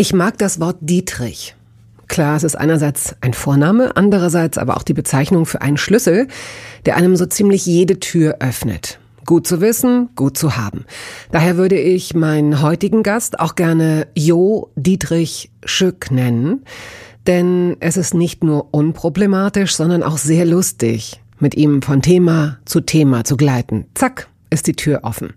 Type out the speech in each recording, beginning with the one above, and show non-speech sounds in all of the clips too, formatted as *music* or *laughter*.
Ich mag das Wort Dietrich. Klar, es ist einerseits ein Vorname, andererseits aber auch die Bezeichnung für einen Schlüssel, der einem so ziemlich jede Tür öffnet. Gut zu wissen, gut zu haben. Daher würde ich meinen heutigen Gast auch gerne Jo Dietrich Schück nennen, denn es ist nicht nur unproblematisch, sondern auch sehr lustig, mit ihm von Thema zu Thema zu gleiten. Zack, ist die Tür offen.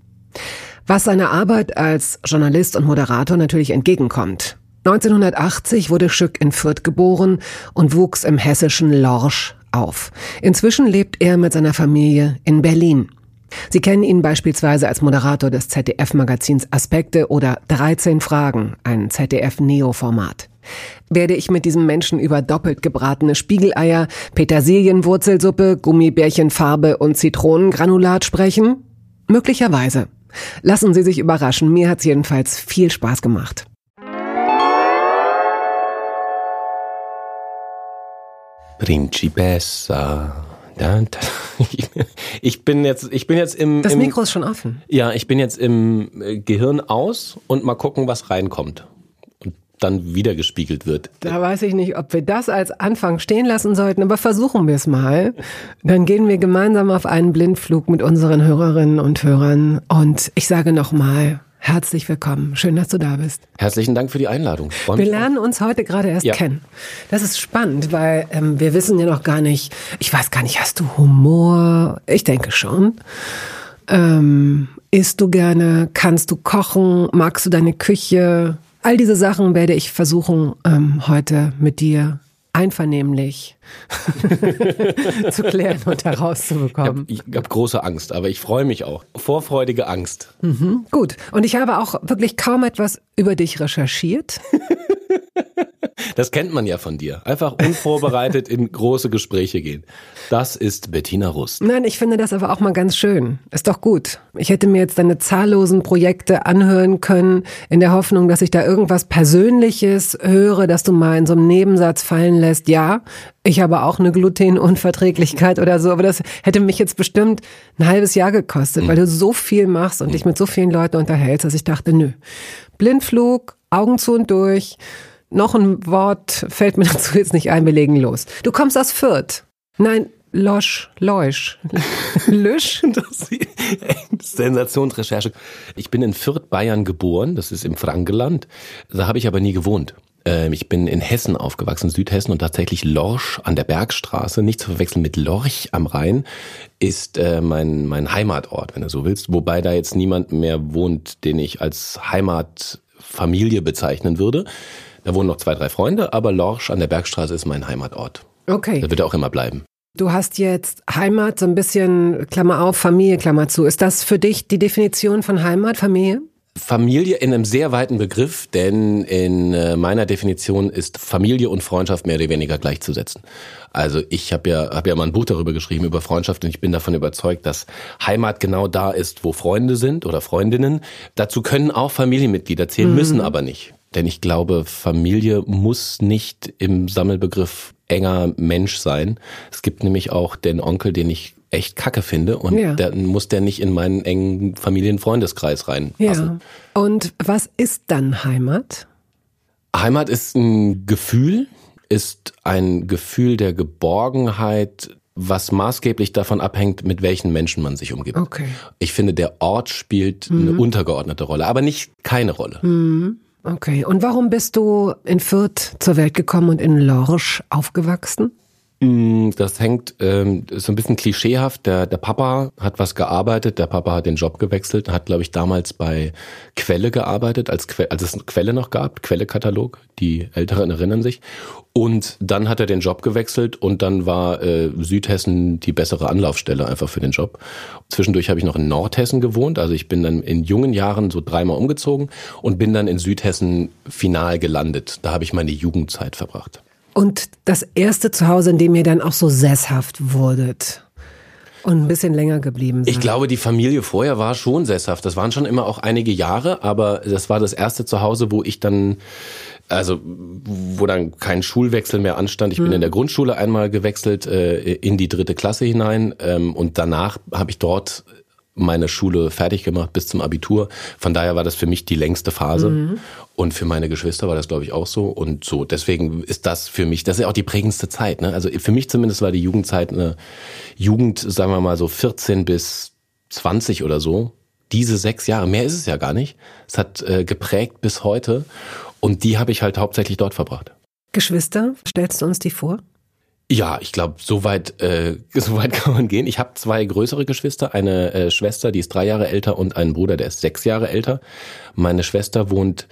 Was seiner Arbeit als Journalist und Moderator natürlich entgegenkommt. 1980 wurde Schück in Fürth geboren und wuchs im hessischen Lorsch auf. Inzwischen lebt er mit seiner Familie in Berlin. Sie kennen ihn beispielsweise als Moderator des ZDF-Magazins Aspekte oder 13 Fragen, ein ZDF-Neo-Format. Werde ich mit diesem Menschen über doppelt gebratene Spiegeleier, Petersilienwurzelsuppe, Gummibärchenfarbe und Zitronengranulat sprechen? Möglicherweise. Lassen Sie sich überraschen, mir hat's jedenfalls viel Spaß gemacht. Principessa. *laughs* Ich bin jetzt, ich bin jetzt im. Das im, Mikro ist schon offen. Ja, ich bin jetzt im äh, Gehirn aus und mal gucken, was reinkommt dann wieder gespiegelt wird. Da weiß ich nicht, ob wir das als Anfang stehen lassen sollten, aber versuchen wir es mal. Dann gehen wir gemeinsam auf einen Blindflug mit unseren Hörerinnen und Hörern und ich sage nochmal, Herzlich willkommen. Schön, dass du da bist. Herzlichen Dank für die Einladung. Wir lernen uns heute gerade erst ja. kennen. Das ist spannend, weil ähm, wir wissen ja noch gar nicht, ich weiß gar nicht, hast du Humor? Ich denke schon. Ähm, isst du gerne? Kannst du kochen? Magst du deine Küche? All diese Sachen werde ich versuchen, ähm, heute mit dir einvernehmlich *laughs* zu klären und herauszubekommen. Ich habe hab große Angst, aber ich freue mich auch. Vorfreudige Angst. Mhm, gut. Und ich habe auch wirklich kaum etwas über dich recherchiert. *laughs* Das kennt man ja von dir. Einfach unvorbereitet in große Gespräche gehen. Das ist Bettina Rust. Nein, ich finde das aber auch mal ganz schön. Ist doch gut. Ich hätte mir jetzt deine zahllosen Projekte anhören können, in der Hoffnung, dass ich da irgendwas Persönliches höre, dass du mal in so einem Nebensatz fallen lässt. Ja, ich habe auch eine Glutenunverträglichkeit oder so, aber das hätte mich jetzt bestimmt ein halbes Jahr gekostet, mhm. weil du so viel machst und mhm. dich mit so vielen Leuten unterhältst, dass ich dachte, nö. Blindflug, Augen zu und durch noch ein Wort fällt mir *laughs* dazu jetzt nicht ein, wir legen los. Du kommst aus Fürth. Nein, Losch, Leusch, *laughs* Lüsch. *laughs* Sensationsrecherche. Ich bin in Fürth, Bayern geboren, das ist im Frankenland. Da habe ich aber nie gewohnt. Ähm, ich bin in Hessen aufgewachsen, Südhessen und tatsächlich Lorsch an der Bergstraße, nicht zu verwechseln mit Lorch am Rhein, ist äh, mein, mein Heimatort, wenn du so willst. Wobei da jetzt niemand mehr wohnt, den ich als Heimatfamilie bezeichnen würde. Da wohnen noch zwei, drei Freunde, aber Lorsch an der Bergstraße ist mein Heimatort. Okay. Da wird er auch immer bleiben. Du hast jetzt Heimat, so ein bisschen, Klammer auf, Familie, Klammer zu. Ist das für dich die Definition von Heimat, Familie? Familie in einem sehr weiten Begriff, denn in äh, meiner Definition ist Familie und Freundschaft mehr oder weniger gleichzusetzen. Also ich habe ja, hab ja mal ein Buch darüber geschrieben, über Freundschaft und ich bin davon überzeugt, dass Heimat genau da ist, wo Freunde sind oder Freundinnen. Dazu können auch Familienmitglieder zählen, mhm. müssen aber nicht. Denn ich glaube, Familie muss nicht im Sammelbegriff enger Mensch sein. Es gibt nämlich auch den Onkel, den ich echt kacke finde und ja. dann muss der nicht in meinen engen Familienfreundeskreis reinpassen. Ja. Und was ist dann Heimat? Heimat ist ein Gefühl, ist ein Gefühl der Geborgenheit, was maßgeblich davon abhängt, mit welchen Menschen man sich umgibt. Okay. Ich finde, der Ort spielt mhm. eine untergeordnete Rolle, aber nicht keine Rolle. Mhm. Okay, und warum bist du in Fürth zur Welt gekommen und in Lorsch aufgewachsen? Mm, das hängt ähm, so ein bisschen klischeehaft. Der, der Papa hat was gearbeitet, der Papa hat den Job gewechselt, hat, glaube ich, damals bei Quelle gearbeitet, als, que als es Quelle noch gab, Quelle-Katalog, die Älteren erinnern sich. Und dann hat er den Job gewechselt und dann war äh, Südhessen die bessere Anlaufstelle einfach für den Job. Zwischendurch habe ich noch in Nordhessen gewohnt, also ich bin dann in jungen Jahren so dreimal umgezogen und bin dann in Südhessen final gelandet. Da habe ich meine Jugendzeit verbracht. Und das erste Zuhause, in dem ihr dann auch so sesshaft wurdet und ein bisschen länger geblieben seid. Ich glaube, die Familie vorher war schon sesshaft. Das waren schon immer auch einige Jahre, aber das war das erste Zuhause, wo ich dann also wo dann kein Schulwechsel mehr anstand. Ich bin hm. in der Grundschule einmal gewechselt äh, in die dritte Klasse hinein ähm, und danach habe ich dort meine Schule fertig gemacht bis zum Abitur. Von daher war das für mich die längste Phase. Mhm. Und für meine Geschwister war das, glaube ich, auch so. Und so, deswegen ist das für mich, das ist ja auch die prägendste Zeit. Ne? Also für mich zumindest war die Jugendzeit eine Jugend, sagen wir mal so 14 bis 20 oder so. Diese sechs Jahre, mehr ist es ja gar nicht. Es hat äh, geprägt bis heute. Und die habe ich halt hauptsächlich dort verbracht. Geschwister, stellst du uns die vor? Ja, ich glaube, so weit, äh, *laughs* so weit kann man gehen. Ich habe zwei größere Geschwister, eine äh, Schwester, die ist drei Jahre älter und einen Bruder, der ist sechs Jahre älter. Meine Schwester wohnt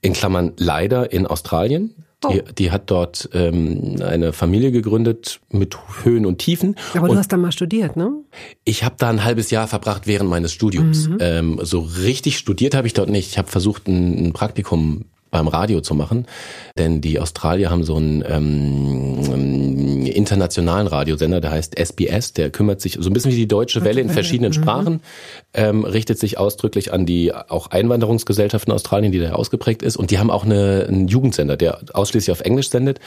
in Klammern leider in Australien. Die, oh. die hat dort ähm, eine Familie gegründet mit Höhen und Tiefen. Aber und du hast da mal studiert, ne? Ich habe da ein halbes Jahr verbracht während meines Studiums. Mhm. Ähm, so richtig studiert habe ich dort nicht. Ich habe versucht, ein, ein Praktikum beim Radio zu machen. Denn die Australier haben so einen ähm, internationalen Radiosender, der heißt SBS, der kümmert sich so ein bisschen wie die Deutsche Welle in verschiedenen mhm. Sprachen, ähm, richtet sich ausdrücklich an die auch Einwanderungsgesellschaften in Australien, die da ausgeprägt ist. Und die haben auch eine, einen Jugendsender, der ausschließlich auf Englisch sendet.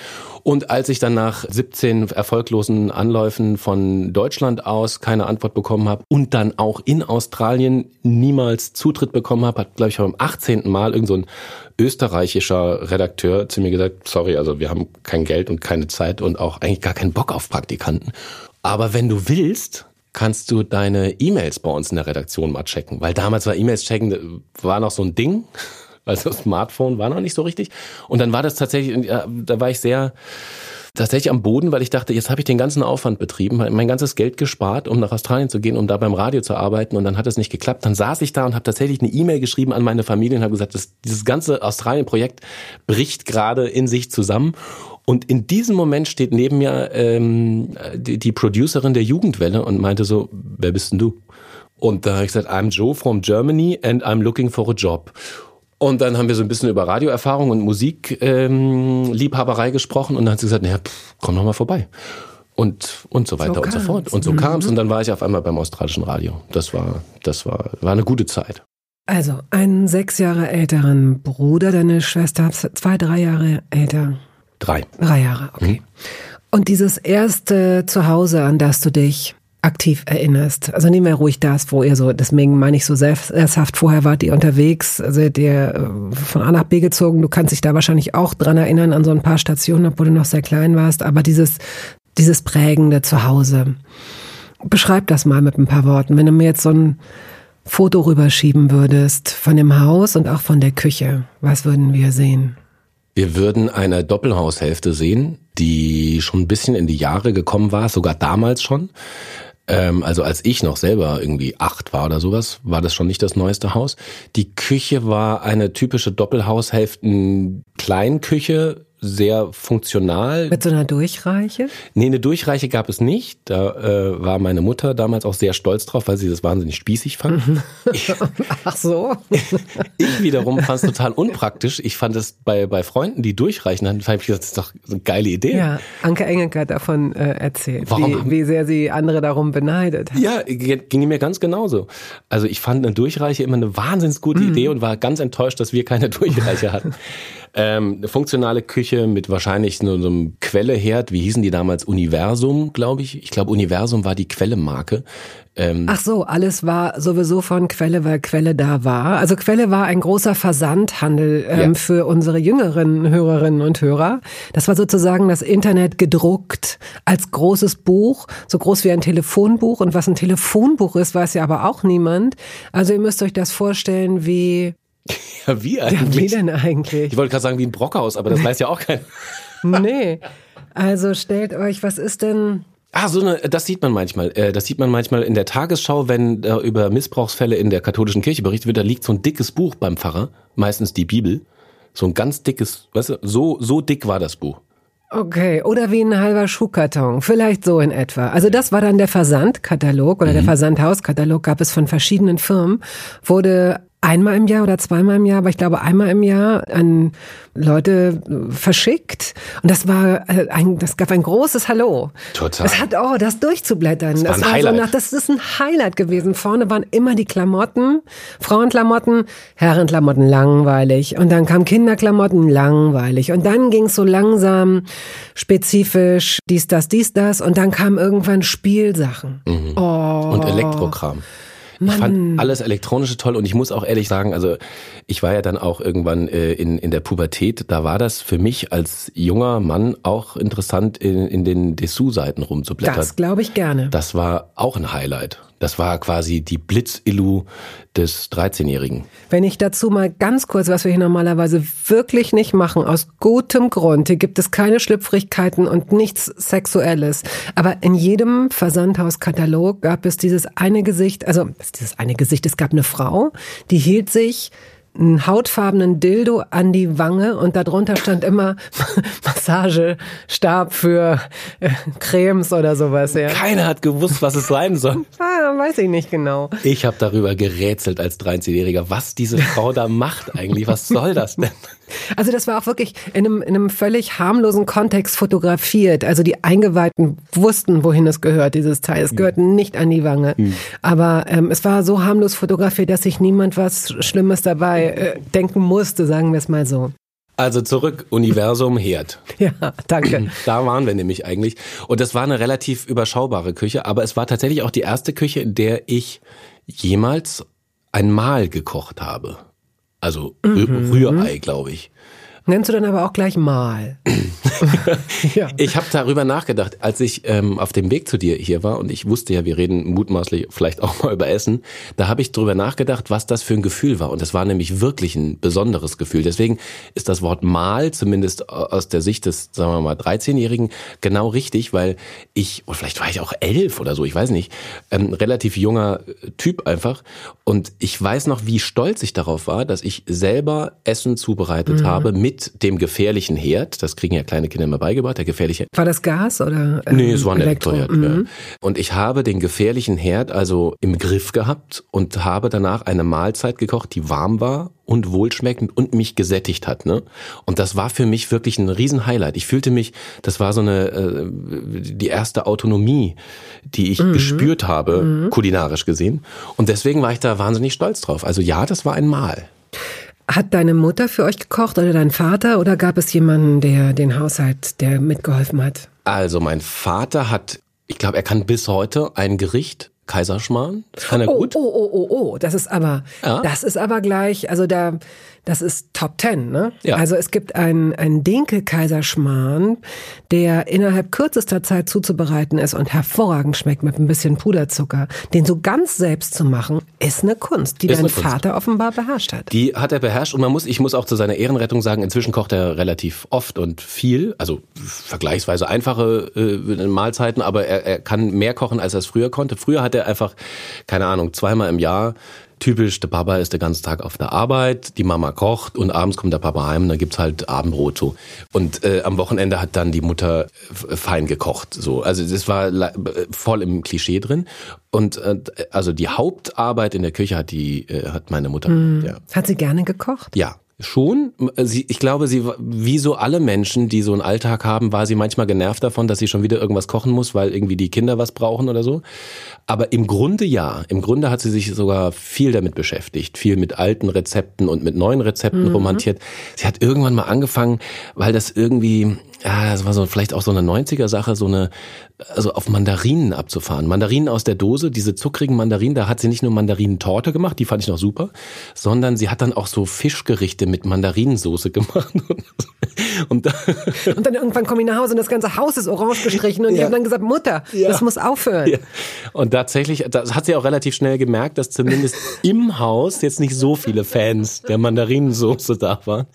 Und als ich dann nach 17 erfolglosen Anläufen von Deutschland aus keine Antwort bekommen habe und dann auch in Australien niemals Zutritt bekommen habe, hat, glaube ich, beim 18. Mal irgend so ein österreichischer Redakteur zu mir gesagt, sorry, also wir haben kein Geld und keine Zeit und auch eigentlich gar keinen Bock auf Praktikanten. Aber wenn du willst, kannst du deine E-Mails bei uns in der Redaktion mal checken. Weil damals war E-Mails checken, war noch so ein Ding. *laughs* Also Smartphone war noch nicht so richtig. Und dann war das tatsächlich, da war ich sehr tatsächlich am Boden, weil ich dachte, jetzt habe ich den ganzen Aufwand betrieben, mein ganzes Geld gespart, um nach Australien zu gehen, um da beim Radio zu arbeiten und dann hat es nicht geklappt. Dann saß ich da und habe tatsächlich eine E-Mail geschrieben an meine Familie und habe gesagt, das, dieses ganze Australien-Projekt bricht gerade in sich zusammen. Und in diesem Moment steht neben mir ähm, die, die Producerin der Jugendwelle und meinte so, wer bist denn du? Und da habe ich gesagt, I'm Joe from Germany and I'm looking for a job. Und dann haben wir so ein bisschen über Radioerfahrung und Musikliebhaberei ähm, gesprochen und dann hat sie gesagt, naja, pff, komm doch mal vorbei. Und, und so weiter so und so fort. Und so mhm. kam es und dann war ich auf einmal beim australischen Radio. Das war, das war, war eine gute Zeit. Also, einen sechs Jahre älteren Bruder, deine Schwester, zwei, drei Jahre älter. Drei. Drei Jahre, okay. Mhm. Und dieses erste Zuhause, an das du dich aktiv erinnerst. Also nehmen wir ruhig das, wo ihr so, deswegen meine ich so sesshaft, vorher wart ihr unterwegs, seid ihr äh, von A nach B gezogen. Du kannst dich da wahrscheinlich auch dran erinnern an so ein paar Stationen, obwohl du noch sehr klein warst, aber dieses, dieses prägende Zuhause. Beschreib das mal mit ein paar Worten. Wenn du mir jetzt so ein Foto rüberschieben würdest von dem Haus und auch von der Küche, was würden wir sehen? Wir würden eine Doppelhaushälfte sehen, die schon ein bisschen in die Jahre gekommen war, sogar damals schon. Ähm, also als ich noch selber irgendwie acht war oder sowas, war das schon nicht das neueste Haus. Die Küche war eine typische Doppelhaushälften-Kleinküche, sehr funktional. Mit so einer Durchreiche? Nee, eine Durchreiche gab es nicht. Da äh, war meine Mutter damals auch sehr stolz drauf, weil sie das wahnsinnig spießig fand. *laughs* Ach so. *laughs* ich wiederum fand es total unpraktisch. Ich fand es bei, bei Freunden, die durchreichen, dann fand ich gesagt, das ist doch eine geile Idee. Ja, Anke Engelke hat davon äh, erzählt, Warum? Wie, wie sehr sie andere darum beneidet hat. Ja, ging mir ganz genauso. Also ich fand eine Durchreiche immer eine wahnsinnig gute mhm. Idee und war ganz enttäuscht, dass wir keine Durchreiche hatten. *laughs* Ähm, eine funktionale Küche mit wahrscheinlich so, so einem Quelleherd. Wie hießen die damals? Universum, glaube ich. Ich glaube, Universum war die Quellemarke. Ähm Ach so, alles war sowieso von Quelle, weil Quelle da war. Also Quelle war ein großer Versandhandel ähm, ja. für unsere jüngeren Hörerinnen und Hörer. Das war sozusagen das Internet gedruckt als großes Buch, so groß wie ein Telefonbuch. Und was ein Telefonbuch ist, weiß ja aber auch niemand. Also ihr müsst euch das vorstellen wie Ja, wie eigentlich? Ja, wie denn eigentlich? Ich wollte gerade sagen, wie ein Brockhaus, aber das weiß ja auch keiner. nee. Also stellt euch, was ist denn Ah, so eine, das sieht man manchmal. Äh, das sieht man manchmal in der Tagesschau, wenn äh, über Missbrauchsfälle in der katholischen Kirche berichtet wird. Da liegt so ein dickes Buch beim Pfarrer, meistens die Bibel. So ein ganz dickes, weißt du, so, so dick war das Buch. Okay, oder wie ein halber Schuhkarton, vielleicht so in etwa. Also das war dann der Versandkatalog oder mhm. der Versandhauskatalog gab es von verschiedenen Firmen, wurde einmal im Jahr oder zweimal im Jahr, aber ich glaube einmal im Jahr an Leute verschickt. Und das war äh, ein, das gab ein großes Hallo. Total. Es hat, oh, das durchzublättern. Das, das war, ein Highlight. So nach, das ist ein Highlight gewesen. Vorne waren immer die Klamotten, Frauenklamotten, Herrenklamotten langweilig. Und dann kam Kinderklamotten langweilig. Und dann ging es so langsam spezifisch dies, das, dies, das. Und dann kamen irgendwann Spielsachen. Mhm. Oh. Und Elektrokram. Ich fand alles Elektronische toll und ich muss auch ehrlich sagen, also ich war ja dann auch irgendwann äh, in, in der Pubertät, da war das für mich als junger Mann auch interessant, in, in den Dessous-Seiten rumzublättern. Das glaube ich gerne. Das war auch ein Highlight. Das war quasi die Blitzillu des 13-Jährigen. Wenn ich dazu mal ganz kurz, was wir hier normalerweise wirklich nicht machen, aus gutem Grund, hier gibt es keine Schlüpfrigkeiten und nichts Sexuelles. Aber in jedem Versandhauskatalog gab es dieses eine Gesicht, also dieses eine Gesicht, es gab eine Frau, die hielt sich einen hautfarbenen Dildo an die Wange und darunter stand immer *laughs* Massagestab für äh, Cremes oder sowas. Ja. Keiner hat gewusst, was es sein soll. *laughs* ah, weiß ich nicht genau. Ich habe darüber gerätselt als 13-Jähriger, was diese Frau da macht eigentlich. Was soll das denn? Also das war auch wirklich in einem, in einem völlig harmlosen Kontext fotografiert. Also die Eingeweihten wussten, wohin es gehört, dieses Teil. Es gehört nicht an die Wange. Mhm. Aber ähm, es war so harmlos fotografiert, dass sich niemand was Schlimmes dabei äh, denken musste, sagen wir es mal so. Also zurück, Universum, Herd. *laughs* Ja, danke. *clears throat* Da waren wir nämlich eigentlich. Und das war eine relativ überschaubare Küche, aber es war tatsächlich auch die erste Küche, in der ich jemals ein Mahl gekocht habe. Also mhm. Rührei, glaube ich. Nennst du dann aber auch gleich mal. *laughs* ja. Ich habe darüber nachgedacht, als ich ähm, auf dem Weg zu dir hier war und ich wusste ja, wir reden mutmaßlich vielleicht auch mal über Essen, da habe ich darüber nachgedacht, was das für ein Gefühl war. Und das war nämlich wirklich ein besonderes Gefühl. Deswegen ist das Wort mal, zumindest aus der Sicht des, sagen wir mal, 13-Jährigen, genau richtig, weil ich, oder vielleicht war ich auch elf oder so, ich weiß nicht, ähm, relativ junger Typ einfach. Und ich weiß noch, wie stolz ich darauf war, dass ich selber Essen zubereitet mhm. habe mit mit dem gefährlichen Herd. Das kriegen ja kleine Kinder immer beigebracht, der gefährliche. War das Gas oder? Ähm, nee, es war ein Elektro Elektroherd. Mhm. Ja. Und ich habe den gefährlichen Herd also im Griff gehabt und habe danach eine Mahlzeit gekocht, die warm war und wohlschmeckend und mich gesättigt hat. Ne? Und das war für mich wirklich ein Riesenhighlight. Ich fühlte mich, das war so eine äh, die erste Autonomie, die ich mhm. gespürt habe, mhm. kulinarisch gesehen. Und deswegen war ich da wahnsinnig stolz drauf. Also ja, das war ein Mahl. Hat deine Mutter für euch gekocht oder dein Vater oder gab es jemanden, der den Haushalt, der mitgeholfen hat? Also mein Vater hat, ich glaube, er kann bis heute ein Gericht Kaiserschmarrn. Das kann er oh, gut. Oh, oh, oh, oh, das ist aber, ja. das ist aber gleich, also da, das ist Top Ten, ne? Ja. Also es gibt einen, einen Dinkel-Kaiserschmarrn, der innerhalb kürzester Zeit zuzubereiten ist und hervorragend schmeckt mit ein bisschen Puderzucker. Den so ganz selbst zu machen, ist eine Kunst, die ist dein Vater offenbar beherrscht hat. Die hat er beherrscht und man muss, ich muss auch zu seiner Ehrenrettung sagen, inzwischen kocht er relativ oft und viel, also vergleichsweise einfache äh, Mahlzeiten, aber er, er kann mehr kochen, als er es früher konnte. Früher hat er einfach, keine Ahnung, zweimal im Jahr typisch, der Papa ist den ganzen Tag auf der Arbeit, die Mama kocht und abends kommt der Papa heim und dann gibt's halt Abendbrot so. Und äh, am Wochenende hat dann die Mutter fein gekocht. So. Also das war voll im Klischee drin. Und äh, also die Hauptarbeit in der Küche hat die äh, hat meine Mutter. Mhm. Ja. Hat sie gerne gekocht? Ja, Schon. Sie, ich glaube, sie, wie so alle Menschen, die so einen Alltag haben, war sie manchmal genervt davon, dass sie schon wieder irgendwas kochen muss, weil irgendwie die Kinder was brauchen oder so. Aber im Grunde ja. Im Grunde hat sie sich sogar viel damit beschäftigt. Viel mit alten Rezepten und mit neuen Rezepten mhm. romantiert. Sie hat irgendwann mal angefangen, weil das irgendwie, ja, das war so vielleicht auch so eine 90er-Sache, so eine, also auf Mandarinen abzufahren. Mandarinen aus der Dose, diese zuckrigen Mandarinen, da hat sie nicht nur Mandarinentorte gemacht, die fand ich noch super, sondern sie hat dann auch so Fischgerichte mit Mandarinensoße gemacht. *laughs* Und, dann, *laughs* und dann irgendwann komme ich nach Hause und das ganze Haus ist orange gestrichen und ja. ich habe dann gesagt, Mutter, ja. das muss aufhören. Ja. Und tatsächlich, das hat sie auch relativ schnell gemerkt, dass zumindest *laughs* im Haus jetzt nicht so viele Fans der Mandarinensoße da waren.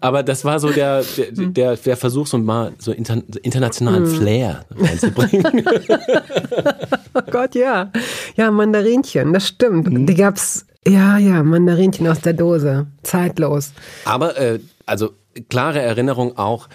Aber das war so der, der, der, der Versuch, so mal mal so inter, internationalen mm. Flair reinzubringen. *laughs* *laughs* oh Gott, ja. Ja, Mandarinchen, das stimmt. Mhm. Die gab's, ja, ja, Mandarinchen aus der Dose. Zeitlos. Aber, äh, also klare Erinnerung auch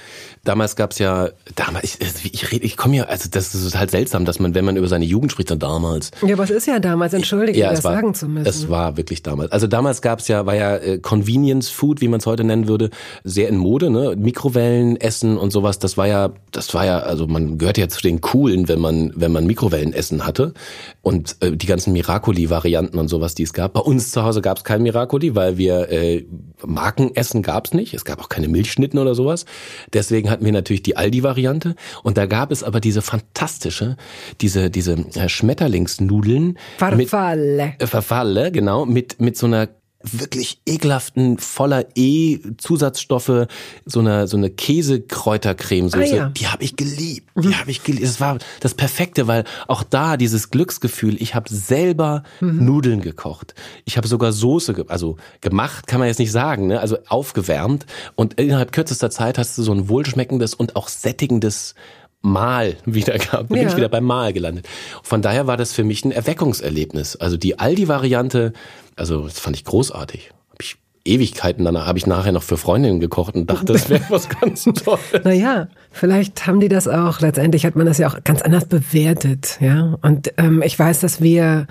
Damals gab's ja, damals, ich, ich rede, ich komme ja, also das ist halt seltsam, dass man, wenn man über seine Jugend spricht, dann damals. Ja, aber es ist ja damals, entschuldige, ja, das war, sagen zu müssen. Es war wirklich damals. Also damals gab's ja, war ja äh, Convenience Food, wie man es heute nennen würde, sehr in Mode, ne? Mikrowellen essen und sowas, das war ja, das war ja, also man gehört ja zu den coolen, wenn man, wenn man Mikrowellenessen hatte. Und äh, die ganzen Miracoli-Varianten und sowas, die es gab. Bei uns zu Hause gab's kein Miracoli, weil wir äh, Markenessen gab's nicht. Es gab auch keine Milchschnitten oder sowas. Deswegen hatten wir natürlich die Aldi-Variante und da gab es aber diese fantastische, diese, diese äh, Schmetterlingsnudeln. Farfalle. Mit, äh, Farfalle, genau, mit, mit so einer wirklich ekelhaften, voller E-Zusatzstoffe, so eine, so eine Käsekräutercremesoße, ah, ja. die habe ich geliebt. Die mhm. habe ich geliebt. Das war das Perfekte, weil auch da dieses Glücksgefühl, ich habe selber mhm. Nudeln gekocht. Ich habe sogar Soße, also gemacht kann man jetzt nicht sagen, ne? also aufgewärmt. Und innerhalb kürzester Zeit hast du so ein wohlschmeckendes und auch sättigendes Mal wieder gehabt. Bin ja. ich wieder beim Mal gelandet. Von daher war das für mich ein Erweckungserlebnis. Also die Aldi-Variante, also das fand ich großartig. Hab ich Ewigkeiten danach habe ich nachher noch für Freundinnen gekocht und dachte, das wäre was ganz *laughs* Tolles. Naja, vielleicht haben die das auch, letztendlich hat man das ja auch ganz anders bewertet, ja. Und ähm, ich weiß, dass wir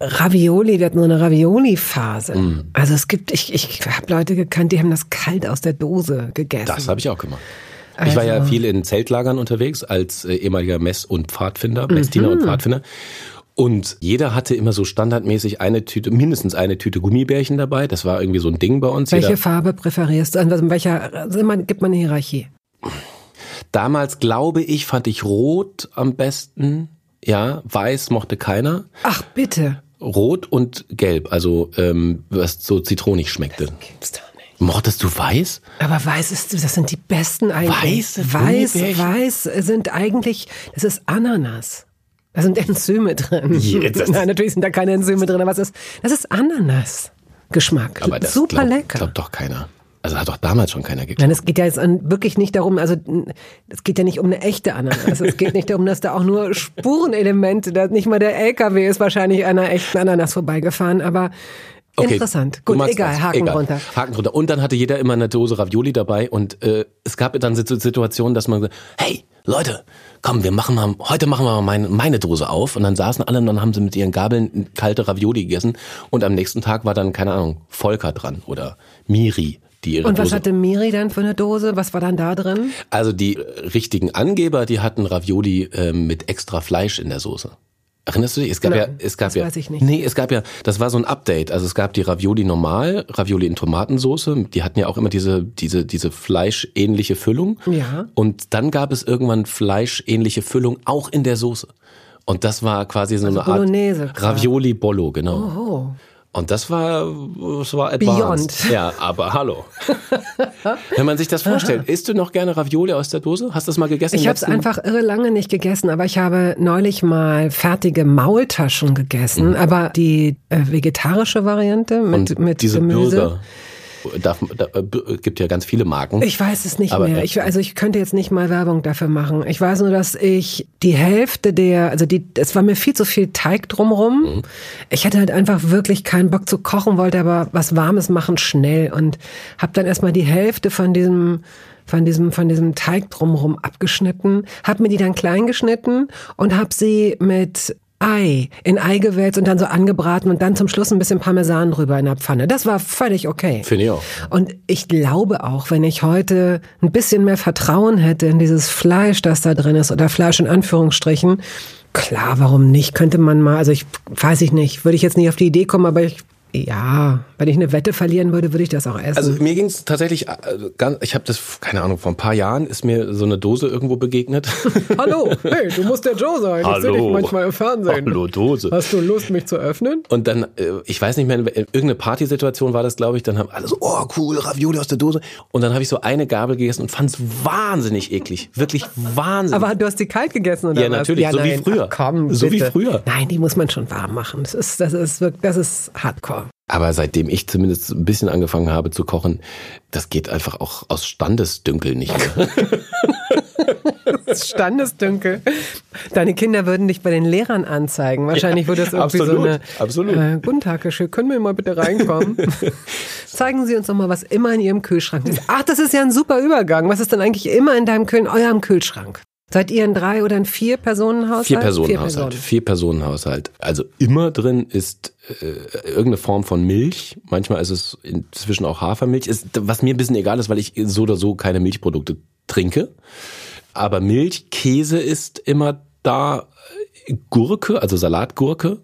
Ravioli, wir hatten so eine Ravioli-Phase. Mm. Also es gibt, ich, ich habe Leute gekannt, die haben das kalt aus der Dose gegessen. Das habe ich auch gemacht. Also. Ich war ja also viel in Zeltlagern unterwegs als äh, ehemaliger Mess- und Pfadfinder, Messdiener mhm. und Pfadfinder. Und jeder hatte immer so standardmäßig eine Tüte, mindestens eine Tüte Gummibärchen dabei. Das war irgendwie so ein Ding bei uns. Welche jeder Farbe präferierst du? Also welcher, also gibt man eine Hierarchie? Damals glaube ich, fand ich rot am besten. Ja, weiß mochte keiner. Ach, bitte. Rot und gelb, also ähm, was so zitronig schmeckte. Das gibt's doch nicht. Mochtest du weiß? Aber weiß ist, das sind die besten eigentlich. Weiße Weiß, weiß sind eigentlich, das ist Ananas. Da sind Enzyme drin. Yes. Nein, natürlich sind da keine Enzyme drin, aber es ist, das ist Ananas-Geschmack. Aber das Super glaub, lecker. Glaubt doch keiner. Also hat doch damals schon keiner geglaubt. Nein, es geht ja jetzt wirklich nicht darum, also es geht ja nicht um eine echte Ananas. Es geht nicht darum, dass da auch nur Spurenelemente, dass nicht mal der LKW ist wahrscheinlich einer echten Ananas vorbeigefahren, aber Okay, Interessant. Gut, egal, Haken egal. runter. Haken runter. Und dann hatte jeder immer eine Dose Ravioli dabei und äh, es gab dann Situationen, dass man gesagt, hey, Leute, komm, wir machen mal, heute machen wir mal meine, meine Dose auf. Und dann saßen alle und dann haben sie mit ihren Gabeln kalte Ravioli gegessen. Und am nächsten Tag war dann, keine Ahnung, Volker dran oder Miri. Die ihre und was Dose hatte Miri dann für eine Dose? Was war dann da drin? Also die richtigen Angeber, die hatten Ravioli äh, mit extra Fleisch in der Soße. Erinnerst du dich? Es gab Nein, ja, es gab das ja, weiß ich nicht. nee, es gab ja, das war so ein Update. Also es gab die Ravioli normal, Ravioli in Tomatensoße. Die hatten ja auch immer diese, diese, diese fleischähnliche Füllung. Ja. Und dann gab es irgendwann fleischähnliche Füllung auch in der Soße. Und das war quasi so also eine Bolognese, Art Ravioli Bollo, genau. Oh, oh. Und das war, das war advanced. Beyond. Ja, aber hallo. *laughs* Wenn man sich das vorstellt, isst du noch gerne Ravioli aus der Dose? Hast du das mal gegessen? Ich habe es einfach irre lange nicht gegessen, aber ich habe neulich mal fertige Maultaschen gegessen, mhm. aber die äh, vegetarische Variante mit, Und mit diese Gemüse. Burger darf, da, äh, gibt ja ganz viele Marken. Ich weiß es nicht aber, mehr. Ich, also ich könnte jetzt nicht mal Werbung dafür machen. Ich weiß nur, dass ich die Hälfte der, also die, es war mir viel zu viel Teig drumrum. Mhm. Ich hatte halt einfach wirklich keinen Bock zu kochen, wollte aber was Warmes machen schnell und habe dann erstmal die Hälfte von diesem von diesem von diesem Teig drumherum abgeschnitten, habe mir die dann klein geschnitten und habe sie mit Ei in Ei gewälzt und dann so angebraten und dann zum Schluss ein bisschen Parmesan drüber in der Pfanne. Das war völlig okay. Finde ich auch. Und ich glaube auch, wenn ich heute ein bisschen mehr Vertrauen hätte in dieses Fleisch, das da drin ist, oder Fleisch in Anführungsstrichen, klar, warum nicht? Könnte man mal, also ich weiß ich nicht, würde ich jetzt nicht auf die Idee kommen, aber ich ja, wenn ich eine Wette verlieren würde, würde ich das auch essen. Also mir ging es tatsächlich, also ganz, ich habe das, keine Ahnung, vor ein paar Jahren ist mir so eine Dose irgendwo begegnet. *laughs* Hallo, hey, du musst der Joe sein. Hallo. Ich sehe dich manchmal im Fernsehen. Hallo, Dose. Hast du Lust, mich zu öffnen? Und dann, äh, ich weiß nicht mehr, in irgendeine Partysituation war das, glaube ich, dann haben alle so, oh cool, Ravioli aus der Dose. Und dann habe ich so eine Gabel gegessen und fand es wahnsinnig eklig. Wirklich wahnsinnig. Aber du hast die kalt gegessen, oder Ja, natürlich, ja, so nein. wie früher. Ach, komm, so bitte. wie früher. Nein, die muss man schon warm machen. Das ist, das ist wirklich, das ist Hardcore. Aber seitdem ich zumindest ein bisschen angefangen habe zu kochen, das geht einfach auch aus Standesdünkel nicht mehr. *laughs* Standesdünkel. Deine Kinder würden dich bei den Lehrern anzeigen. Wahrscheinlich würde das irgendwie absolut, so eine. absolut. Äh, Guten Tag, Herr Schö, können wir mal bitte reinkommen? *laughs* Zeigen Sie uns doch mal, was immer in Ihrem Kühlschrank ist. Ach, das ist ja ein super Übergang. Was ist denn eigentlich immer in deinem Kühl eurem Kühlschrank? Seid ihr ein drei oder ein vier Personen Haushalt? Vier Personen Vier Haushalt. Personen. Vier Personen Haushalt. Also immer drin ist äh, irgendeine Form von Milch. Manchmal ist es inzwischen auch Hafermilch. Ist, was mir ein bisschen egal ist, weil ich so oder so keine Milchprodukte trinke. Aber Milch, Käse ist immer da. Gurke, also Salatgurke,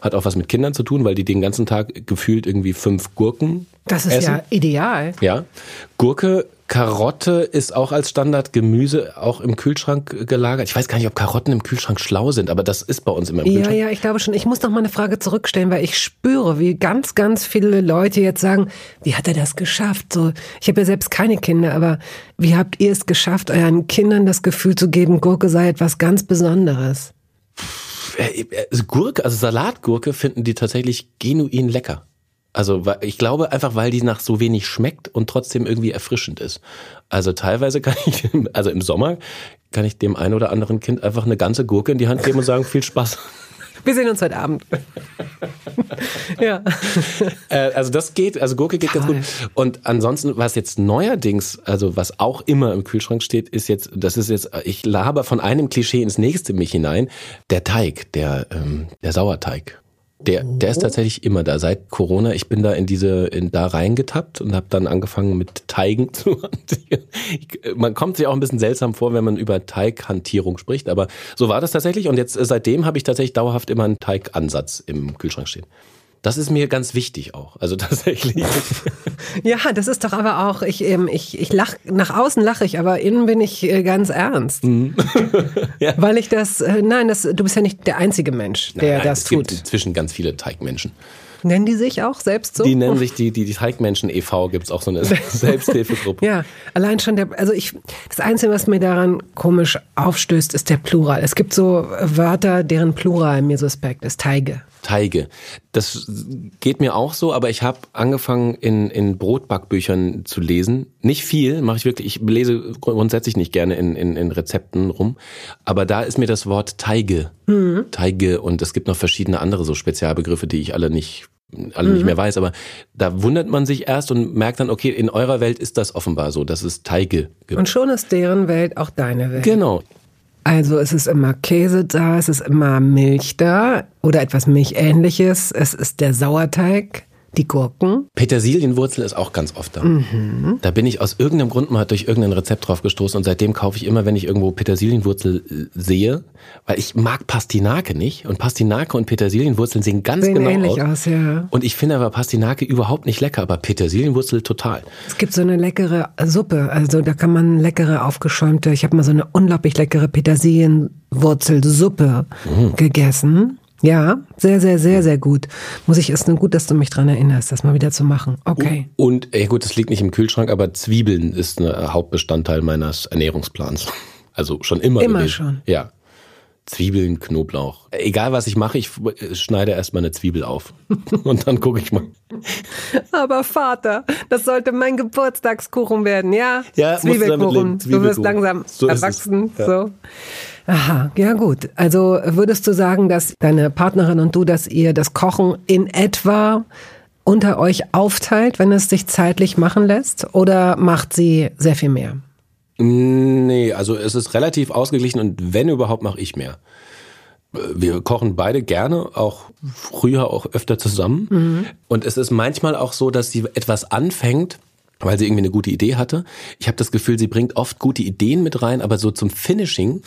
hat auch was mit Kindern zu tun, weil die den ganzen Tag gefühlt irgendwie fünf Gurken Das ist essen. ja ideal. Ja. Gurke, Karotte ist auch als Standard Gemüse auch im Kühlschrank gelagert. Ich weiß gar nicht, ob Karotten im Kühlschrank schlau sind, aber das ist bei uns immer im Ja, Kühlschrank. ja, ich glaube schon. Ich muss noch mal eine Frage zurückstellen, weil ich spüre, wie ganz, ganz viele Leute jetzt sagen, wie hat er das geschafft? So, ich habe ja selbst keine Kinder, aber wie habt ihr es geschafft, euren Kindern das Gefühl zu geben, Gurke sei etwas ganz Besonderes? Äh, Also Gurke, also Salatgurke finden die tatsächlich genuin lecker. Also ich glaube einfach, weil die nach so wenig schmeckt und trotzdem irgendwie erfrischend ist. Also teilweise kann ich, also im Sommer kann ich dem einen oder anderen Kind einfach eine ganze Gurke in die Hand geben und sagen, viel Spaß. Wir sehen uns heute Abend. *laughs* ja. Äh, also das geht, also Gurke geht ganz Toll. gut. Und ansonsten, was jetzt neuerdings, also was auch immer im Kühlschrank steht, ist jetzt, das ist jetzt, ich laber von einem Klischee ins nächste mich hinein, der Teig, der, ähm, der Sauerteig. Der, der ist tatsächlich immer da. Seit Corona, ich bin da in diese, in, da reingetappt und habe dann angefangen mit Teigen *laughs* zu hantieren. Ich, man kommt sich auch ein bisschen seltsam vor, wenn man über Teighantierung spricht, aber so war das tatsächlich. Und jetzt äh, seitdem habe ich tatsächlich dauerhaft immer einen Teigansatz im Kühlschrank stehen. Das ist mir ganz wichtig auch. Also *laughs* tatsächlich. Ja, das ist doch aber auch, ich, ähm, ich, ich lach, nach außen lache ich, aber innen bin ich äh, ganz ernst. *laughs* Ja. Weil ich das, äh, nein, das, du bist ja nicht der einzige Mensch, der Nein, das es tut. gibt inzwischen ganz viele Teigmenschen. Nennen die sich auch selbst so? Die nennen sich die, die, die Teigmenschen e.V. gibt's auch so eine *laughs* Selbsthilfegruppe. Ja, allein schon der, also ich, das Einzige, was mir daran komisch aufstößt, ist der Plural. Es gibt so Wörter, deren Plural mir suspekt ist. Teige. Teige. Das geht mir auch so, aber ich habe angefangen in, in Brotbackbüchern zu lesen. Nicht viel, mache ich wirklich. Ich lese grundsätzlich nicht gerne in, in, in Rezepten rum. Aber da ist mir das Wort Teige. Teige und es gibt noch verschiedene andere so Spezialbegriffe, die ich alle nicht alle nicht mehr weiß, aber da wundert man sich erst und merkt dann, okay, in eurer Welt ist das offenbar so, dass es Teige gibt. Und schon ist deren Welt auch deine Welt. Genau. Also es ist immer Käse da, es ist immer Milch da oder etwas Milchähnliches. Es ist der Sauerteig, die Gurken. Petersilienwurzel ist auch ganz oft da. Da bin ich aus irgendeinem Grund mal durch irgendein Rezept drauf gestoßen und seitdem kaufe ich immer, wenn ich irgendwo Petersilienwurzel äh, sehe, weil ich mag Pastinake nicht und Pastinake und Petersilienwurzeln sehen ganz Sehen genau ähnlich aus. aus, ja. Und ich finde aber Pastinake überhaupt nicht lecker, aber Petersilienwurzel total. Es gibt so eine leckere Suppe, also da kann man leckere aufgeschäumte, ich habe mal so eine unglaublich leckere Petersilienwurzelsuppe gegessen. Ja, sehr, sehr, sehr, sehr gut. Muss ich essen. Gut, dass du mich dran erinnerst, das mal wieder zu machen. Okay. Und ja gut, das liegt nicht im Kühlschrank, aber Zwiebeln ist ein Hauptbestandteil meines Ernährungsplans. *laughs* Also schon immer. Immer gewesen. schon. Ja. Zwiebeln, Knoblauch. Egal was ich mache, ich schneide erstmal eine Zwiebel auf. *laughs* Und dann gucke ich mal. Aber Vater, das sollte mein Geburtstagskuchen werden, ja? Ja, du Zwiebelkuchen. Du wirst langsam So ist erwachsen. Ja. So. Aha, ja gut. Also würdest du sagen, dass deine Partnerin und du, dass ihr das Kochen in etwa unter euch aufteilt, wenn es sich zeitlich machen lässt? Oder macht sie sehr viel mehr? Nee, also es ist relativ ausgeglichen und wenn überhaupt, mache ich mehr. Wir kochen beide gerne, auch früher auch öfter zusammen. Und es ist manchmal auch so, dass sie etwas anfängt, weil sie irgendwie eine gute Idee hatte. Ich habe das Gefühl, sie bringt oft gute Ideen mit rein, aber so zum Finishing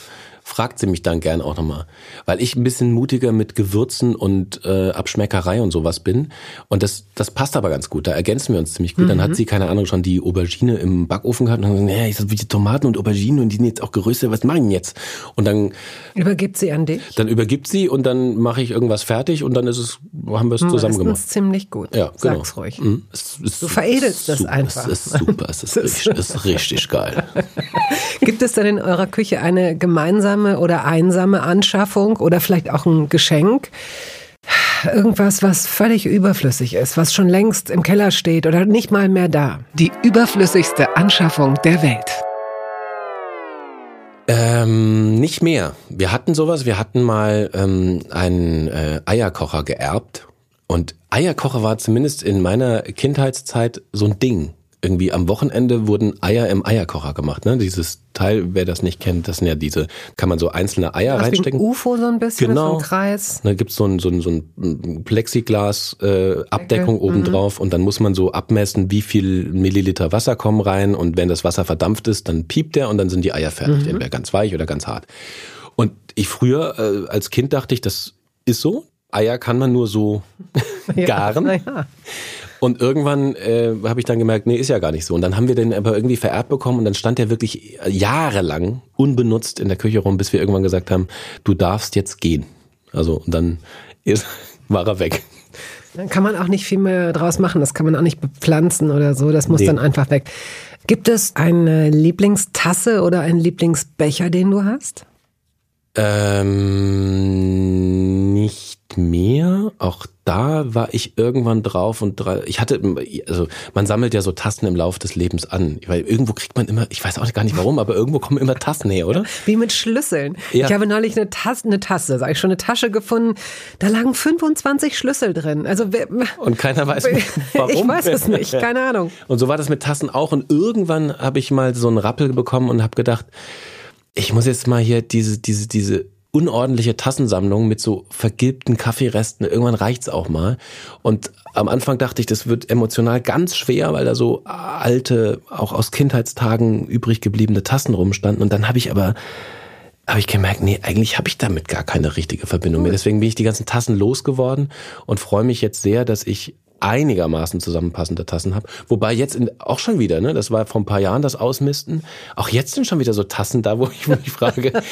fragt sie mich dann gern auch nochmal. Weil ich ein bisschen mutiger mit Gewürzen und äh, Abschmeckerei und sowas bin. Und das, das passt aber ganz gut. Da ergänzen wir uns ziemlich gut. Dann hat sie, keine Ahnung, schon die Aubergine im Backofen gehabt und dann gesagt, nee, ich so, wie die Tomaten und Auberginen und die sind jetzt auch geröstet, was machen jetzt? Und dann, Übergibt sie an dich? dann übergibt sie und dann mache ich irgendwas fertig und dann ist es, haben wir es zusammen gemacht. Meistens ziemlich gut. Ja, genau. Sag's ruhig. Mhm. Es ist Du veredelst das super, einfach. Es ist super, es *laughs* ist, richtig, es ist richtig geil. Gibt es denn in eurer Küche eine gemeinsame oder einsame Anschaffung oder vielleicht auch ein Geschenk? Irgendwas, was völlig überflüssig ist, was schon längst im Keller steht oder nicht mal mehr da. Die überflüssigste Anschaffung der Welt. Ähm, nicht mehr. Wir hatten sowas, wir hatten mal ähm, einen äh, Eierkocher geerbt und Eierkocher war zumindest in meiner Kindheitszeit so ein Ding irgendwie am Wochenende wurden Eier im Eierkocher gemacht. Ne? Dieses Teil, wer das nicht kennt, das sind ja diese, kann man so einzelne Eier Was reinstecken. Wie ein UFO so ein bisschen, genau. so ein Kreis. Da gibt's so ein, so ein, so ein Plexiglas-Abdeckung äh, obendrauf mhm. und dann muss man so abmessen, wie viel Milliliter Wasser kommen rein und wenn das Wasser verdampft ist, dann piept der und dann sind die Eier fertig, mhm. entweder ganz weich oder ganz hart. Und ich früher äh, als Kind dachte ich, das ist so. Eier kann man nur so *laughs* garen. Ja, und irgendwann äh, habe ich dann gemerkt, nee, ist ja gar nicht so. Und dann haben wir den aber irgendwie vererbt bekommen und dann stand der wirklich jahrelang unbenutzt in der Küche rum, bis wir irgendwann gesagt haben, du darfst jetzt gehen. Also und dann ist, *laughs* war er weg. Dann kann man auch nicht viel mehr draus machen. Das kann man auch nicht bepflanzen oder so. Das muss nee. dann einfach weg. Gibt es eine Lieblingstasse oder einen Lieblingsbecher, den du hast? Ähm, nicht mehr. Auch da war ich irgendwann drauf und ich hatte, also man sammelt ja so Tassen im Laufe des Lebens an, weil irgendwo kriegt man immer, ich weiß auch gar nicht warum, aber irgendwo kommen immer Tassen her, oder? *laughs* Wie mit Schlüsseln. Ja. Ich habe neulich eine Tasse, eine Tasse, sag ich schon, eine Tasche gefunden, da lagen 25 Schlüssel drin. Also *laughs* und keiner weiß warum. Ich weiß es nicht, *laughs* keine Ahnung. Und so war das mit Tassen auch und irgendwann habe ich mal so einen Rappel bekommen und habe gedacht, ich muss jetzt mal hier diese diese diese unordentliche Tassensammlung mit so vergilbten Kaffeeresten. Irgendwann reicht's auch mal. Und am Anfang dachte ich, das wird emotional ganz schwer, weil da so alte, auch aus Kindheitstagen übrig gebliebene Tassen rumstanden. Und dann habe ich aber habe ich gemerkt, nee, eigentlich habe ich damit gar keine richtige Verbindung mehr. Deswegen bin ich die ganzen Tassen losgeworden und freue mich jetzt sehr, dass ich einigermaßen zusammenpassende Tassen habe. Wobei jetzt in, auch schon wieder, ne, das war vor ein paar Jahren das Ausmisten. Auch jetzt sind schon wieder so Tassen da, wo ich mich frage, *laughs*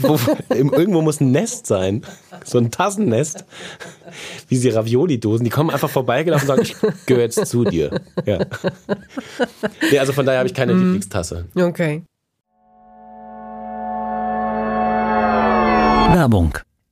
wo, irgendwo muss ein Nest sein. So ein Tassennest. Wie diese Ravioli-Dosen, die kommen einfach vorbeigelaufen und sagen, ich gehöre jetzt zu dir. Ja. Nee, also von daher habe ich keine mhm. Lieblingstasse. Okay. Werbung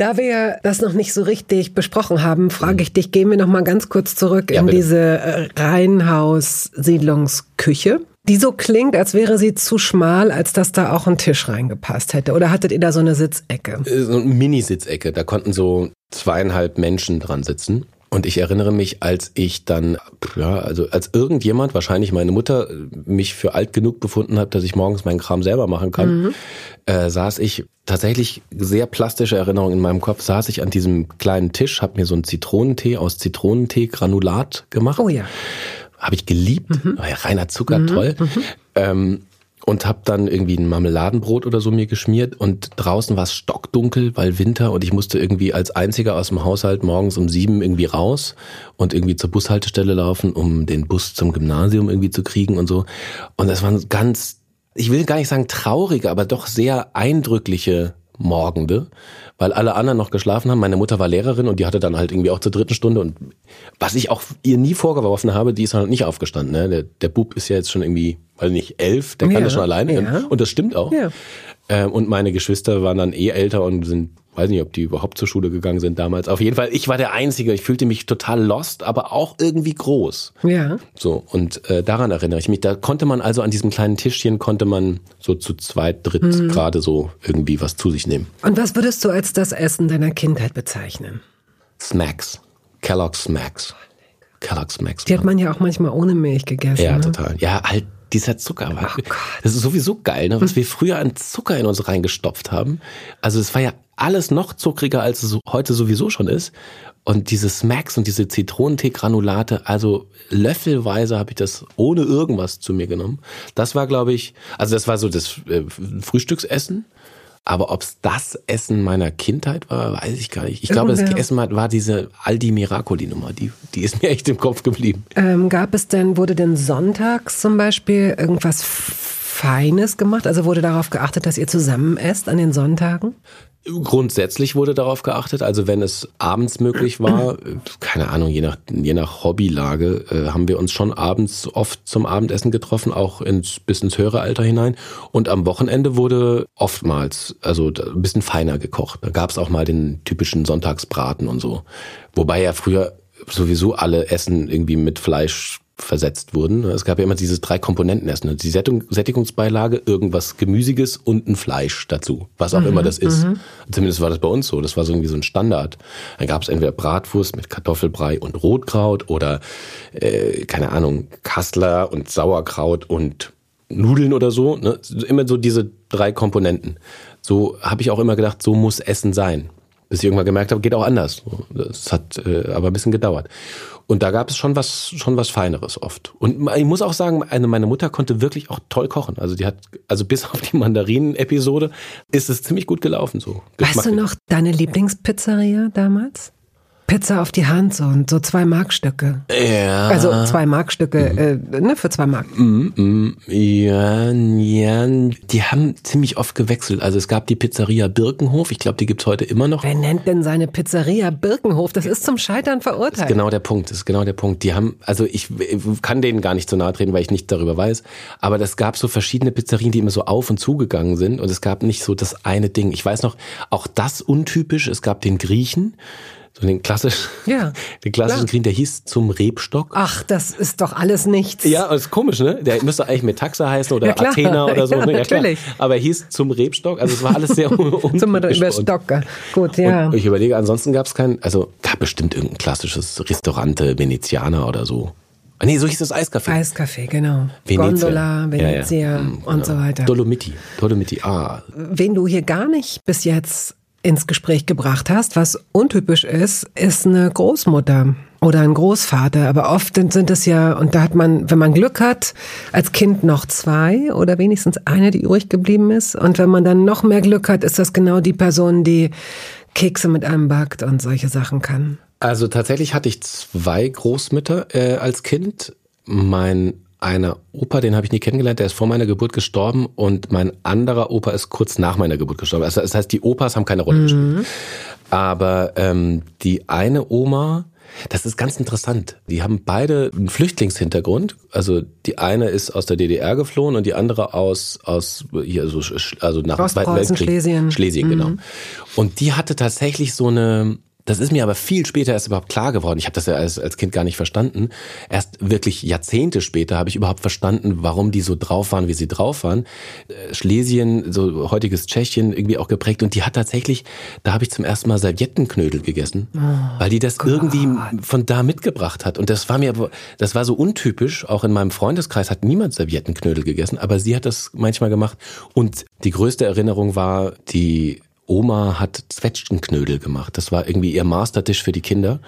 Da wir das noch nicht so richtig besprochen haben, frage ich dich, gehen wir noch mal ganz kurz zurück ja, in bitte. diese äh, Reihenhaus-Siedlungsküche die so klingt, als wäre sie zu schmal, als dass da auch ein Tisch reingepasst hätte. Oder hattet ihr da so eine Sitzecke? Äh, so eine Mini-Sitzecke. Da konnten so zweieinhalb Menschen dran sitzen. Und ich erinnere mich, als ich dann, ja, also als irgendjemand, wahrscheinlich meine Mutter, mich für alt genug befunden hat, dass ich morgens meinen Kram selber machen kann, mhm. äh, saß ich tatsächlich sehr plastische Erinnerung in meinem Kopf, saß ich an diesem kleinen Tisch, habe mir so einen Zitronentee aus Zitronentee Granulat gemacht. Oh ja. Habe ich geliebt, mhm. ja, reiner Zucker, mhm. toll. Mhm. Ähm, und habe dann irgendwie ein Marmeladenbrot oder so mir geschmiert und draußen war es stockdunkel, weil Winter und ich musste irgendwie als einziger aus dem Haushalt morgens um sieben irgendwie raus und irgendwie zur Bushaltestelle laufen, um den Bus zum Gymnasium irgendwie zu kriegen und so. Und das waren ganz, ich will gar nicht sagen traurige, aber doch sehr eindrückliche Morgende, weil alle anderen noch geschlafen haben. Meine Mutter war Lehrerin und die hatte dann halt irgendwie auch zur dritten Stunde und was ich auch ihr nie vorgeworfen habe, die ist halt nicht aufgestanden. Ne? Der, der Bub ist ja jetzt schon irgendwie, weil nicht elf, der kann ja, das schon alleine ja. und das stimmt auch. Ja. Ähm, und meine Geschwister waren dann eh älter und sind weiß nicht, ob die überhaupt zur Schule gegangen sind damals. Auf jeden Fall, ich war der Einzige. Ich fühlte mich total lost, aber auch irgendwie groß. Ja. So, und äh, daran erinnere ich mich. Da konnte man also an diesem kleinen Tischchen, konnte man so zu zweit, dritt mhm. gerade so irgendwie was zu sich nehmen. Und was würdest du als das Essen deiner Kindheit bezeichnen? Smacks. Kellogg's Smacks. Kellogg's Smacks. Die hat man ja auch manchmal ohne Milch gegessen. Ja, ne? total. Ja, halt dieser Zucker. Oh das ist sowieso geil, ne? was wir früher an Zucker in uns reingestopft haben. Also es war ja alles noch zuckriger, als es heute sowieso schon ist. Und diese Smacks und diese Zitronentee-Granulate, also löffelweise habe ich das ohne irgendwas zu mir genommen. Das war, glaube ich, also das war so das äh, Frühstücksessen. Aber ob es das Essen meiner Kindheit war, weiß ich gar nicht. Ich glaube, das Essen war diese Aldi Miracoli-Nummer. Die, die ist *laughs* mir echt im Kopf geblieben. Ähm, gab es denn, wurde denn sonntags zum Beispiel irgendwas Feines gemacht? Also wurde darauf geachtet, dass ihr zusammen esst an den Sonntagen? Grundsätzlich wurde darauf geachtet, also wenn es abends möglich war, keine Ahnung, je nach, je nach Hobbylage, äh, haben wir uns schon abends oft zum Abendessen getroffen, auch ins, bis ins höhere Alter hinein. Und am Wochenende wurde oftmals, also ein bisschen feiner gekocht. Da gab es auch mal den typischen Sonntagsbraten und so. Wobei ja früher sowieso alle Essen irgendwie mit Fleisch versetzt wurden. Es gab ja immer dieses drei Komponentenessen. Die Sättigungsbeilage, irgendwas Gemüsiges und ein Fleisch dazu. Was auch mhm, immer das ist. Mhm. Zumindest war das bei uns so. Das war so irgendwie so ein Standard. Dann gab es entweder Bratwurst mit Kartoffelbrei und Rotkraut oder, äh, keine Ahnung, Kassler und Sauerkraut und Nudeln oder so. Ne? Immer so diese drei Komponenten. So habe ich auch immer gedacht, so muss Essen sein. Bis ich irgendwann gemerkt habe, geht auch anders. Das hat äh, aber ein bisschen gedauert. Und da gab es schon was, schon was Feineres oft. Und ich muss auch sagen, eine, meine Mutter konnte wirklich auch toll kochen. Also die hat, also bis auf die Mandarinen-Episode ist es ziemlich gut gelaufen so. Weißt du noch deine Lieblingspizzeria damals? Pizza auf die Hand so und so zwei Markstücke. Ja. Also zwei Markstücke, mhm. äh, ne, für zwei Mark. Mhm, mhm. Ja, ja, die haben ziemlich oft gewechselt. Also es gab die Pizzeria Birkenhof, ich glaube, die gibt's heute immer noch. Wer nennt denn seine Pizzeria Birkenhof? Das ist zum Scheitern verurteilt. Das ist genau der Punkt, das ist genau der Punkt. Die haben, also ich kann denen gar nicht zu nahe treten, weil ich nicht darüber weiß, aber das gab so verschiedene Pizzerien, die immer so auf und zugegangen sind und es gab nicht so das eine Ding. Ich weiß noch, auch das untypisch, es gab den Griechen, so den klassischen, ja, *laughs* den klassischen Green, der hieß zum Rebstock. Ach, das ist doch alles nichts. Ja, das ist komisch, ne? Der müsste eigentlich Metaxa heißen oder ja, Athena oder so. Ja, *laughs* ne? ja, natürlich. Aber er hieß zum Rebstock, also es war alles sehr *laughs* Zum Überstocker. Gut, ja. Und ich überlege, ansonsten gab es kein, also gab bestimmt irgendein klassisches Restaurante, Venezianer oder so. Ah, nee, so hieß das Eiscafé. Eiscafé, genau. Venezia. Gondola, Venezia ja, ja. und genau. so weiter. Dolomiti, Dolomiti, ah. Wen du hier gar nicht bis jetzt ins Gespräch gebracht hast, was untypisch ist, ist eine Großmutter oder ein Großvater. Aber oft sind es ja, und da hat man, wenn man Glück hat, als Kind noch zwei oder wenigstens eine, die übrig geblieben ist. Und wenn man dann noch mehr Glück hat, ist das genau die Person, die Kekse mit einem backt und solche Sachen kann. Also tatsächlich hatte ich zwei Großmütter äh, als Kind. Mein einer Opa, den habe ich nie kennengelernt, der ist vor meiner Geburt gestorben und mein anderer Opa ist kurz nach meiner Geburt gestorben. Also das heißt, die Opas haben keine Rolle mhm. gespielt. Aber ähm, die eine Oma, das ist ganz interessant. Die haben beide einen Flüchtlingshintergrund. Also die eine ist aus der DDR geflohen und die andere aus aus hier also, also nach dem Zweiten Weltkrieg. Schlesien. Schlesien, genau. mhm. genau. Und die hatte tatsächlich so eine das ist mir aber viel später erst überhaupt klar geworden. Ich habe das ja als, als Kind gar nicht verstanden. Erst wirklich Jahrzehnte später habe ich überhaupt verstanden, warum die so drauf waren, wie sie drauf waren. Äh, Schlesien, so heutiges Tschechien, irgendwie auch geprägt. Und die hat tatsächlich, da habe ich zum ersten Mal Serviettenknödel gegessen, oh, weil die das Gott. irgendwie von da mitgebracht hat. Und das war mir, das war so untypisch. Auch in meinem Freundeskreis hat niemand Serviettenknödel gegessen, aber sie hat das manchmal gemacht. Und die größte Erinnerung war die Oma hat Zwetschgenknödel gemacht. Das war irgendwie ihr Mastertisch für die Kinder.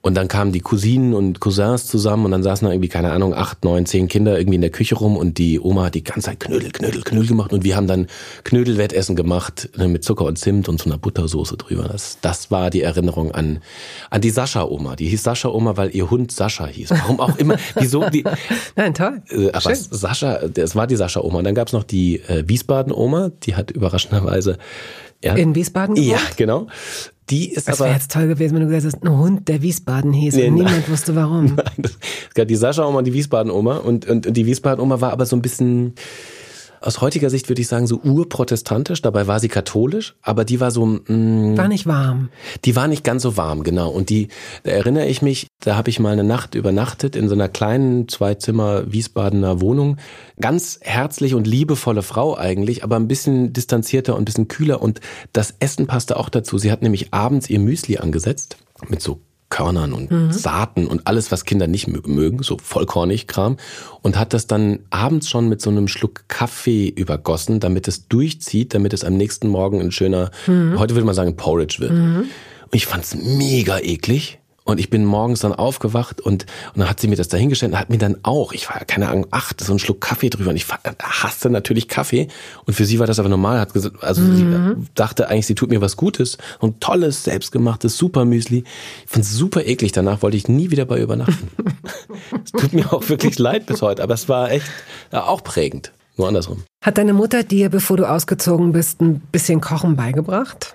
Und dann kamen die Cousinen und Cousins zusammen und dann saßen da irgendwie, keine Ahnung, acht, neun, zehn Kinder irgendwie in der Küche rum und die Oma hat die ganze Zeit Knödel, Knödel, Knödel gemacht und wir haben dann Knödelwettessen gemacht ne, mit Zucker und Zimt und so einer Buttersoße drüber. Das, das war die Erinnerung an, an die Sascha-Oma. Die hieß Sascha-Oma, weil ihr Hund Sascha hieß. Warum auch immer, *laughs* wieso die... Nein, toll. Äh, aber Schön. Sascha, das war die Sascha-Oma. Und dann gab's noch die äh, Wiesbaden-Oma, die hat überraschenderweise ja. In Wiesbaden gewohnt? Ja, genau. Die ist das wäre jetzt toll gewesen, wenn du gesagt hast, ein Hund, der Wiesbaden hieß nee, und niemand nein. wusste warum. *laughs* Nein, das, die Sascha-Oma und die Wiesbaden-Oma und, und, und die Wiesbaden-Oma war aber so ein bisschen aus heutiger Sicht würde ich sagen, so urprotestantisch. Dabei war sie katholisch, aber die war so. Mh, mm, war nicht warm. Die war nicht ganz so warm, genau. Und die, da erinnere ich mich, da habe ich mal eine Nacht übernachtet in so einer kleinen Zweizimmer Wiesbadener Wohnung. Ganz herzlich und liebevolle Frau eigentlich, aber ein bisschen distanzierter und ein bisschen kühler. Und das Essen passte auch dazu. Sie hat nämlich abends ihr Müsli angesetzt mit so Körnern und mhm. Saaten und alles, was Kinder nicht mögen, so vollkornig Kram. Und hat das dann abends schon mit so einem Schluck Kaffee übergossen, damit es durchzieht, damit es am nächsten Morgen ein schöner, mhm. heute würde man sagen, Porridge wird. Mhm. Und ich fand's mega eklig. Und ich bin morgens dann aufgewacht und, und dann hat sie mir das dahingestellt und hat mir dann auch, ich war ja keine Ahnung, acht, so ein Schluck Kaffee drüber und ich hasste natürlich Kaffee. Und für sie war das aber normal, hat gesagt, also mhm. sie dachte eigentlich, sie tut mir was Gutes. Und tolles, selbstgemachtes Supermüsli. Ich fand es super eklig. Danach wollte ich nie wieder bei übernachten. *laughs* es tut mir auch wirklich leid bis heute, aber es war echt ja, auch prägend. Nur andersrum. Hat deine Mutter dir, bevor du ausgezogen bist, ein bisschen Kochen beigebracht?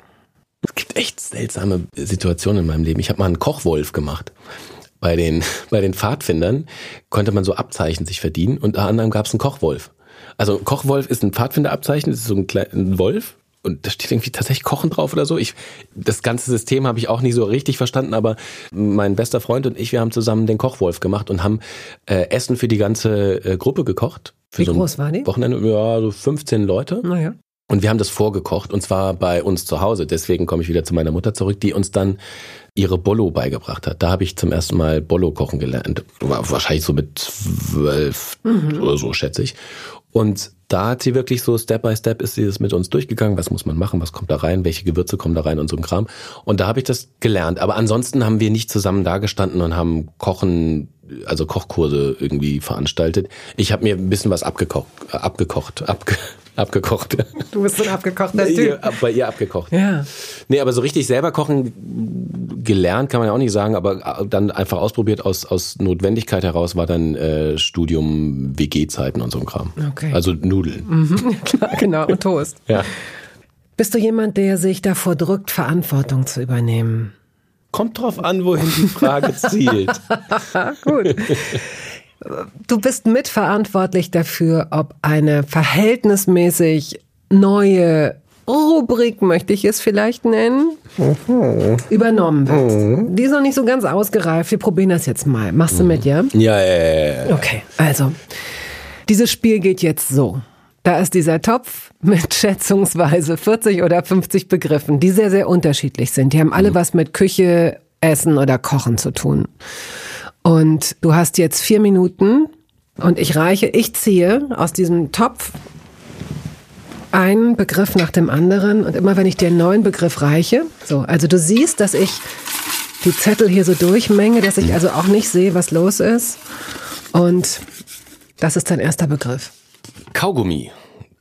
Es gibt echt seltsame Situationen in meinem Leben. Ich habe mal einen Kochwolf gemacht. Bei den, *laughs* bei den Pfadfindern konnte man so Abzeichen sich verdienen und unter anderem gab es einen Kochwolf. Also ein Kochwolf ist ein Pfadfinderabzeichen, das ist so ein, kleiner Wolf und da steht irgendwie tatsächlich Kochen drauf oder so. Ich, das ganze System habe ich auch nicht so richtig verstanden, aber mein bester Freund und ich, wir haben zusammen den Kochwolf gemacht und haben äh, Essen für die ganze äh, Gruppe gekocht. Für Wie so groß war die? Wochenende, ja, so 15 Leute. Naja. Und wir haben das vorgekocht und zwar bei uns zu Hause. Deswegen komme ich wieder zu meiner Mutter zurück, die uns dann ihre Bollo beigebracht hat. Da habe ich zum ersten Mal Bollo kochen gelernt. War wahrscheinlich so mit zwölf mhm. oder so, schätze ich. Und da hat sie wirklich so Step by Step ist sie das mit uns durchgegangen. Was muss man machen? Was kommt da rein? Welche Gewürze kommen da rein und so ein Kram. Und da habe ich das gelernt. Aber ansonsten haben wir nicht zusammen dagestanden und haben Kochen, also Kochkurse irgendwie veranstaltet. Ich habe mir ein bisschen was abgekocht, abgekocht, abge abgekocht. Du bist so ein abgekochter Typ. Bei ihr abgekocht. Ja. Nee, aber so richtig selber kochen gelernt kann man ja auch nicht sagen, aber dann einfach ausprobiert aus, aus Notwendigkeit heraus war dann äh, Studium WG-Zeiten und so ein Kram. Okay. Also Nudeln. Mhm, *laughs* klar, genau, und Toast. ja. Bist du jemand, der sich davor drückt, Verantwortung zu übernehmen? Kommt drauf an, wohin die Frage *laughs* zielt. Gut. Du bist mitverantwortlich dafür, ob eine verhältnismäßig neue Rubrik, möchte ich es vielleicht nennen, mhm. übernommen wird. Mhm. Die ist noch nicht so ganz ausgereift. Wir probieren das jetzt mal. Machst du mit, ja? Ja, ja, ja. ja. Okay, also, dieses Spiel geht jetzt so. Da ist dieser Topf mit *laughs* schätzungsweise 40 oder 50 Begriffen, die sehr, sehr unterschiedlich sind. Die haben alle mhm. was mit Küche, Essen oder Kochen zu tun. Und du hast jetzt vier Minuten und ich reiche, ich ziehe aus diesem Topf einen Begriff nach dem anderen und immer wenn ich dir einen neuen Begriff reiche, so, also du siehst, dass ich die Zettel hier so durchmenge, dass ich also auch nicht sehe, was los ist. Und das ist dein erster Begriff. Kaugummi.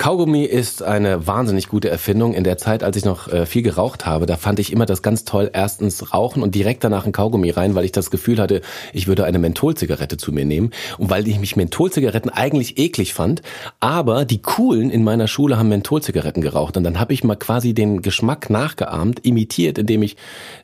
Kaugummi ist eine wahnsinnig gute Erfindung. In der Zeit, als ich noch äh, viel geraucht habe, da fand ich immer das ganz toll, erstens rauchen und direkt danach ein Kaugummi rein, weil ich das Gefühl hatte, ich würde eine Mentholzigarette zu mir nehmen und weil ich mich Mentholzigaretten eigentlich eklig fand, aber die coolen in meiner Schule haben Mentholzigaretten geraucht und dann habe ich mal quasi den Geschmack nachgeahmt, imitiert, indem ich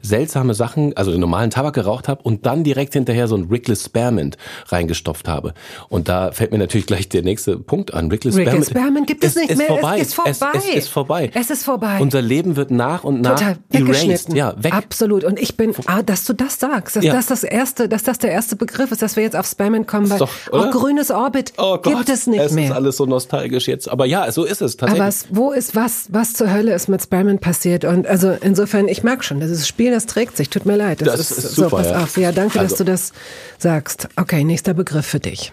seltsame Sachen, also den normalen Tabak geraucht habe und dann direkt hinterher so ein Rickless Spearmint reingestopft habe. Und da fällt mir natürlich gleich der nächste Punkt an. Rickless, Rickless Spearmint, Spearmint gibt es *laughs* nicht ist mehr. Vorbei. Es ist vorbei. Es, es, ist vorbei. Es ist vorbei. Unser Leben wird nach und nach Total erased. Ja, weg. Absolut. Und ich bin, ah, dass du das sagst, dass Ja. das das erste, dass das der erste Begriff ist, dass wir jetzt auf Spammen kommen, weil doch, auch grünes Orbit Oh Gott, gibt es nicht es mehr. ist alles so nostalgisch jetzt. Aber ja, so ist es tatsächlich. Aber es, wo ist was, was zur Hölle ist mit Spammen passiert? Und also insofern, ich merke schon, das ist Spiel, das trägt sich. Tut mir leid. Das ist super, so, pass ja. auf. Ja, danke, dass Also- du das sagst. Okay, nächster Begriff für dich.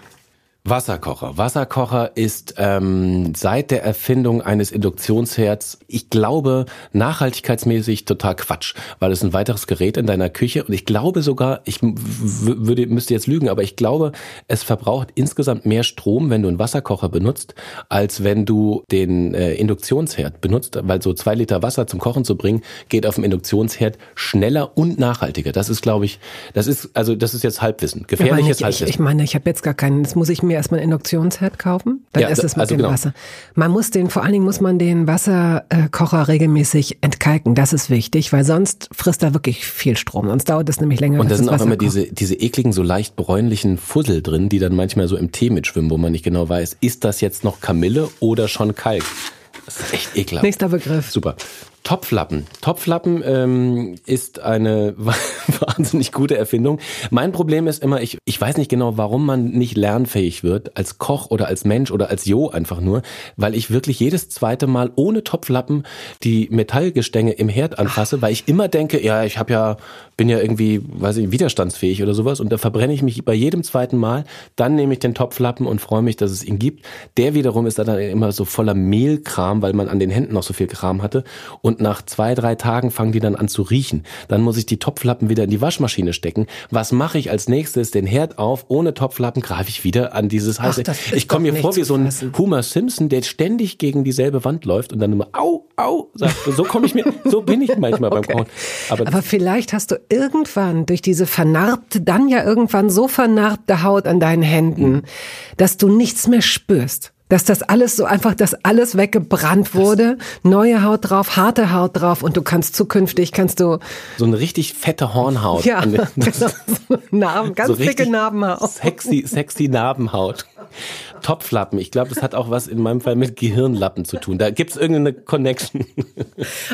Wasserkocher. Wasserkocher ist ähm, seit der Erfindung eines Induktionsherds, ich glaube, nachhaltigkeitsmäßig total Quatsch, weil es ein weiteres Gerät in deiner Küche und ich glaube sogar, ich würde müsste jetzt lügen, aber ich glaube, es verbraucht insgesamt mehr Strom, wenn du einen Wasserkocher benutzt, als wenn du den äh, Induktionsherd benutzt, weil so zwei Liter Wasser zum Kochen zu bringen, geht auf dem Induktionsherd schneller und nachhaltiger. Das ist, glaube ich, das ist also das ist jetzt Halbwissen, Ich meine, gefährliches ich, ich, Halbwissen. ich meine, ich habe jetzt gar keinen, jetzt muss ich mir erstmal einen Induktionsherd kaufen, dann Ja, ist es mit also dem genau. Wasser. Man muss den, vor allen Dingen muss man den Wasserkocher regelmäßig entkalken, das ist wichtig, weil sonst frisst er wirklich viel Strom, sonst dauert es nämlich länger. Und da sind auch immer diese, diese ekligen, so leicht bräunlichen Fussel drin, die dann manchmal so im Tee mitschwimmen, wo man nicht genau weiß, ist das jetzt noch Kamille oder schon Kalk? Das ist echt ekelhaft. Nächster Begriff. Super. Topflappen. Topflappen ähm, ist eine *laughs* wahnsinnig gute Erfindung. Mein Problem ist immer, ich, ich weiß nicht genau, warum man nicht lernfähig wird, als Koch oder als Mensch oder als Jo einfach nur, weil ich wirklich jedes zweite Mal ohne Topflappen die Metallgestänge im Herd anfasse, weil ich immer denke, ja, ich habe ja, bin ja irgendwie, weiß ich, widerstandsfähig oder sowas und da verbrenne ich mich bei jedem zweiten Mal. Dann nehme ich den Topflappen und freue mich, dass es ihn gibt. Der wiederum ist dann immer so voller Mehlkram, weil man an den Händen noch so viel Kram hatte. Und nach zwei, drei Tagen fangen die dann an zu riechen. Dann muss ich die Topflappen wieder in die Waschmaschine stecken. Was mache ich als nächstes? Den Herd auf. Ohne Topflappen greife ich wieder an dieses heiße. ist ich komme mir vor wie so ein. Homer Simpson, der ständig gegen dieselbe Wand läuft und dann immer au, au sagt. So komme ich mir, so bin ich manchmal beim *laughs* Kochen. Aber, Aber vielleicht hast du irgendwann durch diese vernarbte, dann ja irgendwann so vernarbte Haut an deinen Händen, dass du nichts mehr spürst. Dass das alles so einfach, dass alles weggebrannt wurde, neue Haut drauf, harte Haut drauf und du kannst zukünftig, kannst du, so eine richtig fette Hornhaut. ja, genau, *laughs* so Narben, ganz so dicke Narbenhaut. Sexy, sexy Narbenhaut. Topflappen. Ich glaube, das hat auch was in meinem Fall mit Gehirnlappen zu tun. Da gibt's irgendeine Connection.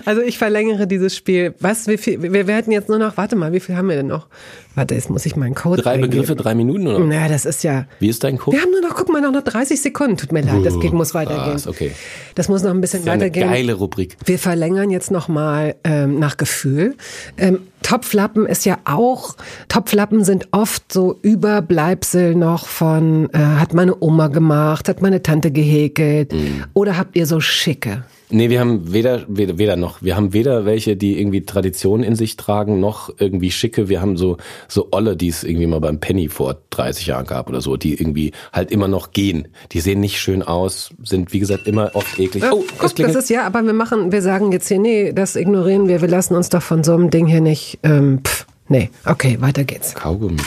Also ich verlängere dieses Spiel. Was, wie viel, wir werden jetzt nur noch, warte mal, wie viel haben wir denn noch? Warte, jetzt muss ich meinen Code Drei eingeben. Begriffe, drei Minuten oder? Naja, das ist ja, Wie ist dein Code? wir haben nur noch, guck mal, noch 30 Sekunden. Tut mir leid, das geht, muss weitergehen. krass, okay. Das muss noch ein bisschen Ja, eine weitergehen. geile Rubrik. Wir verlängern jetzt nochmal ähm, nach Gefühl. Ähm, Topflappen ist ja auch, Topflappen sind oft so Überbleibsel noch von, äh, hat meine Oma gemacht, hat meine Tante gehäkelt. Mhm. Oder habt ihr so schicke? Nee, wir haben weder, weder, weder noch. Wir haben weder welche, die irgendwie Tradition in sich tragen, noch irgendwie schicke. Wir haben so, so Olle, die es irgendwie mal beim Penny vor 30 Jahren gab oder so, die irgendwie halt immer noch gehen. Die sehen nicht schön aus, sind wie gesagt immer oft eklig. Ja, Oh, guck, das ist ja, aber wir machen, wir sagen jetzt hier, nee, das ignorieren wir, wir lassen uns doch von so einem Ding hier nicht, ähm, pff, nee, okay, weiter geht's. Kaugummi.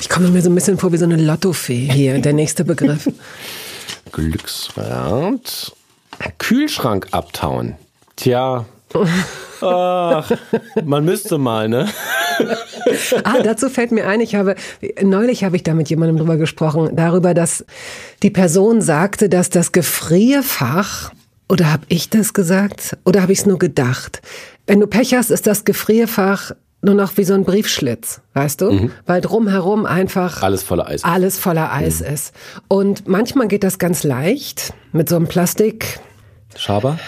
Ich komme mir so ein bisschen vor wie so eine Lottofee hier, der nächste Begriff. *laughs* Glücksrad. Kühlschrank abtauen. Tja. Ach, man müsste mal, ne? Ah, dazu fällt mir ein, ich habe, neulich habe ich da mit jemandem drüber gesprochen, darüber, dass die Person sagte, dass das Gefrierfach, oder habe ich das gesagt? Oder habe ich es nur gedacht? Wenn du Pech hast, ist das Gefrierfach nur noch wie so ein Briefschlitz, weißt du? Weil drumherum einfach Alles voller Eis. alles voller Eis ist. Und manchmal geht das ganz leicht mit so einem Plastik. Schaber?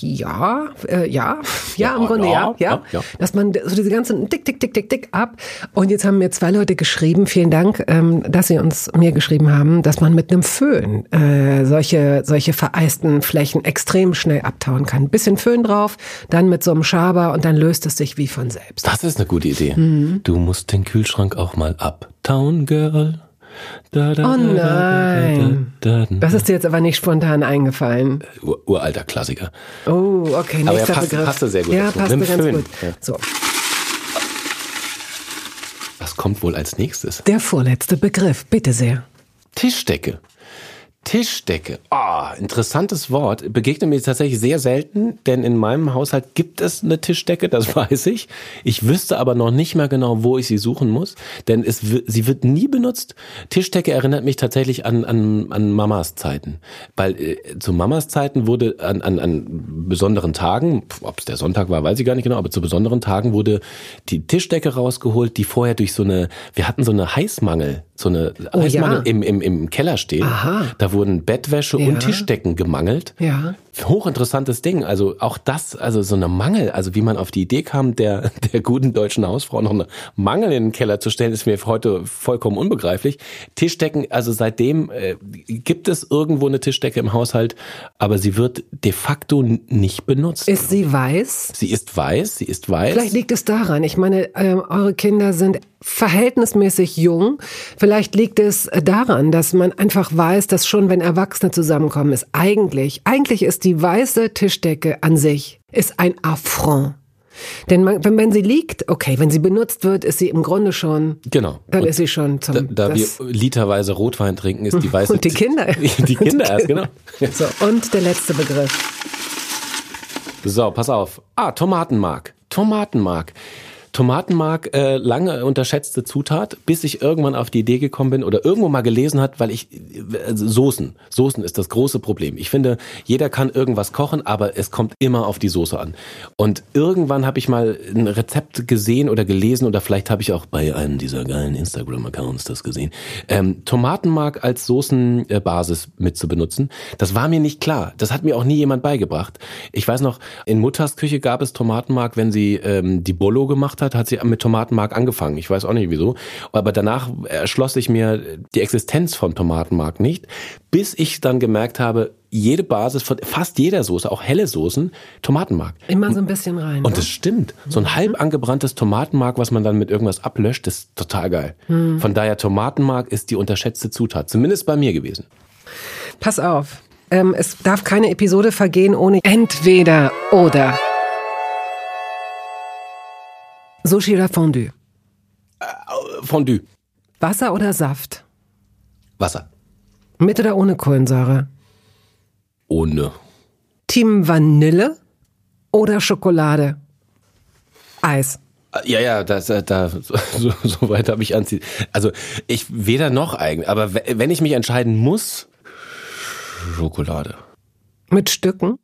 Ja, äh, ja, ja, im Grunde ja, ja. Dass man so diese ganzen Tick, Tick, Tick, Tick, Tick ab. Und jetzt haben mir zwei Leute geschrieben, vielen Dank, ähm, dass sie uns mir geschrieben haben, dass man mit einem Föhn äh, solche, solche vereisten Flächen extrem schnell abtauen kann. Bisschen Föhn drauf, dann mit so einem Schaber und dann löst es sich wie von selbst. Das ist eine gute Idee. Mhm. Du musst den Kühlschrank auch mal abtauen, Girl. Da, da, Oh nein. Da, da, da. Das ist dir jetzt aber nicht spontan eingefallen. Ur uralter Klassiker. Oh, okay, Aber er passt- Begriff. passte sehr gut Ja, dazu. passte ganz Föhn. gut. Ja. So, Was kommt wohl als nächstes? der vorletzte Begriff, bitte sehr. Tischdecke. Tischdecke. Interessantes Wort. Begegnet mir tatsächlich sehr selten, denn in meinem Haushalt gibt es eine Tischdecke, das *laughs* weiß ich. Ich wüsste aber noch nicht mehr genau, wo ich sie suchen muss, denn es, sie wird nie benutzt. Tischdecke erinnert mich tatsächlich an, an, an Mamas Zeiten. Weil äh, zu Mamas Zeiten wurde an, an, an besonderen Tagen, ob es der Sonntag war, weiß ich gar nicht genau, aber zu besonderen Tagen wurde die Tischdecke rausgeholt, die vorher durch so eine, wir hatten so eine Heißmangel, so eine Oh ja. Heißmangel im, im, im Keller steht. Aha. Da wurden Bettwäsche Ja. und Tischdecken gemangelt. Ja. Hochinteressantes Ding. Also auch das, also so eine Mangel, also wie man auf die Idee kam, der, der guten deutschen Hausfrau noch eine Mangel in den Keller zu stellen, ist mir heute vollkommen unbegreiflich. Tischdecken, also seitdem äh, gibt es irgendwo eine Tischdecke im Haushalt, aber sie wird de facto nicht benutzt. Ist sie weiß? sie ist weiß, sie ist weiß. Vielleicht liegt es daran. Ich meine, ähm, eure Kinder sind verhältnismäßig jung. Vielleicht liegt es daran, dass man einfach weiß, dass schon wenn Erwachsene zusammenkommen, ist eigentlich, eigentlich ist die weiße Tischdecke an sich, ist ein Affront. Denn man, wenn, wenn sie liegt, okay, wenn sie benutzt wird, ist sie im Grunde schon, Genau. dann Und ist sie schon zum, da, da wir literweise Rotwein trinken, ist die *laughs* weiße und die Kinder. *laughs* Die Kinder erst, genau. *laughs* So, und der letzte Begriff. So, pass auf. Ah, Tomatenmark. Tomatenmark. Tomatenmark, äh, lange unterschätzte Zutat, bis ich irgendwann auf die Idee gekommen bin oder irgendwo mal gelesen hat, weil ich äh, Soßen. Soßen ist das große Problem. Ich finde, jeder kann irgendwas kochen, aber es kommt immer auf die Soße an. Und irgendwann habe ich mal ein Rezept gesehen oder gelesen oder vielleicht habe ich auch bei einem dieser geilen Instagram-Accounts das gesehen. Ähm, Tomatenmark als Soßenbasis mit zu benutzen, das war mir nicht klar. Das hat mir auch nie jemand beigebracht. Ich weiß noch, in Mutters Küche gab es Tomatenmark, wenn sie ähm, die Bolo gemacht hat, hat sie mit Tomatenmark angefangen. Ich weiß auch nicht wieso. Aber danach erschloss ich mir die Existenz von Tomatenmark nicht, bis ich dann gemerkt habe, jede Basis von fast jeder Soße, auch helle Soßen, Tomatenmark. Immer so ein bisschen rein. Und ne? das stimmt. So ein halb angebranntes Tomatenmark, was man dann mit irgendwas ablöscht, ist total geil. Von daher Tomatenmark ist die unterschätzte Zutat. Zumindest bei mir gewesen. Pass auf. Ähm, es darf keine Episode vergehen ohne entweder oder. Sushi oder Fondue? Fondue. Wasser oder Saft? Wasser. Mit oder ohne Kohlensäure? Ohne. Team Vanille oder Schokolade? Eis. Ja, ja, das, äh, da, *laughs* so, so weit habe ich anziehen. Also ich weder noch eigentlich, aber we- wenn ich mich entscheiden muss, Schokolade. Mit Stücken?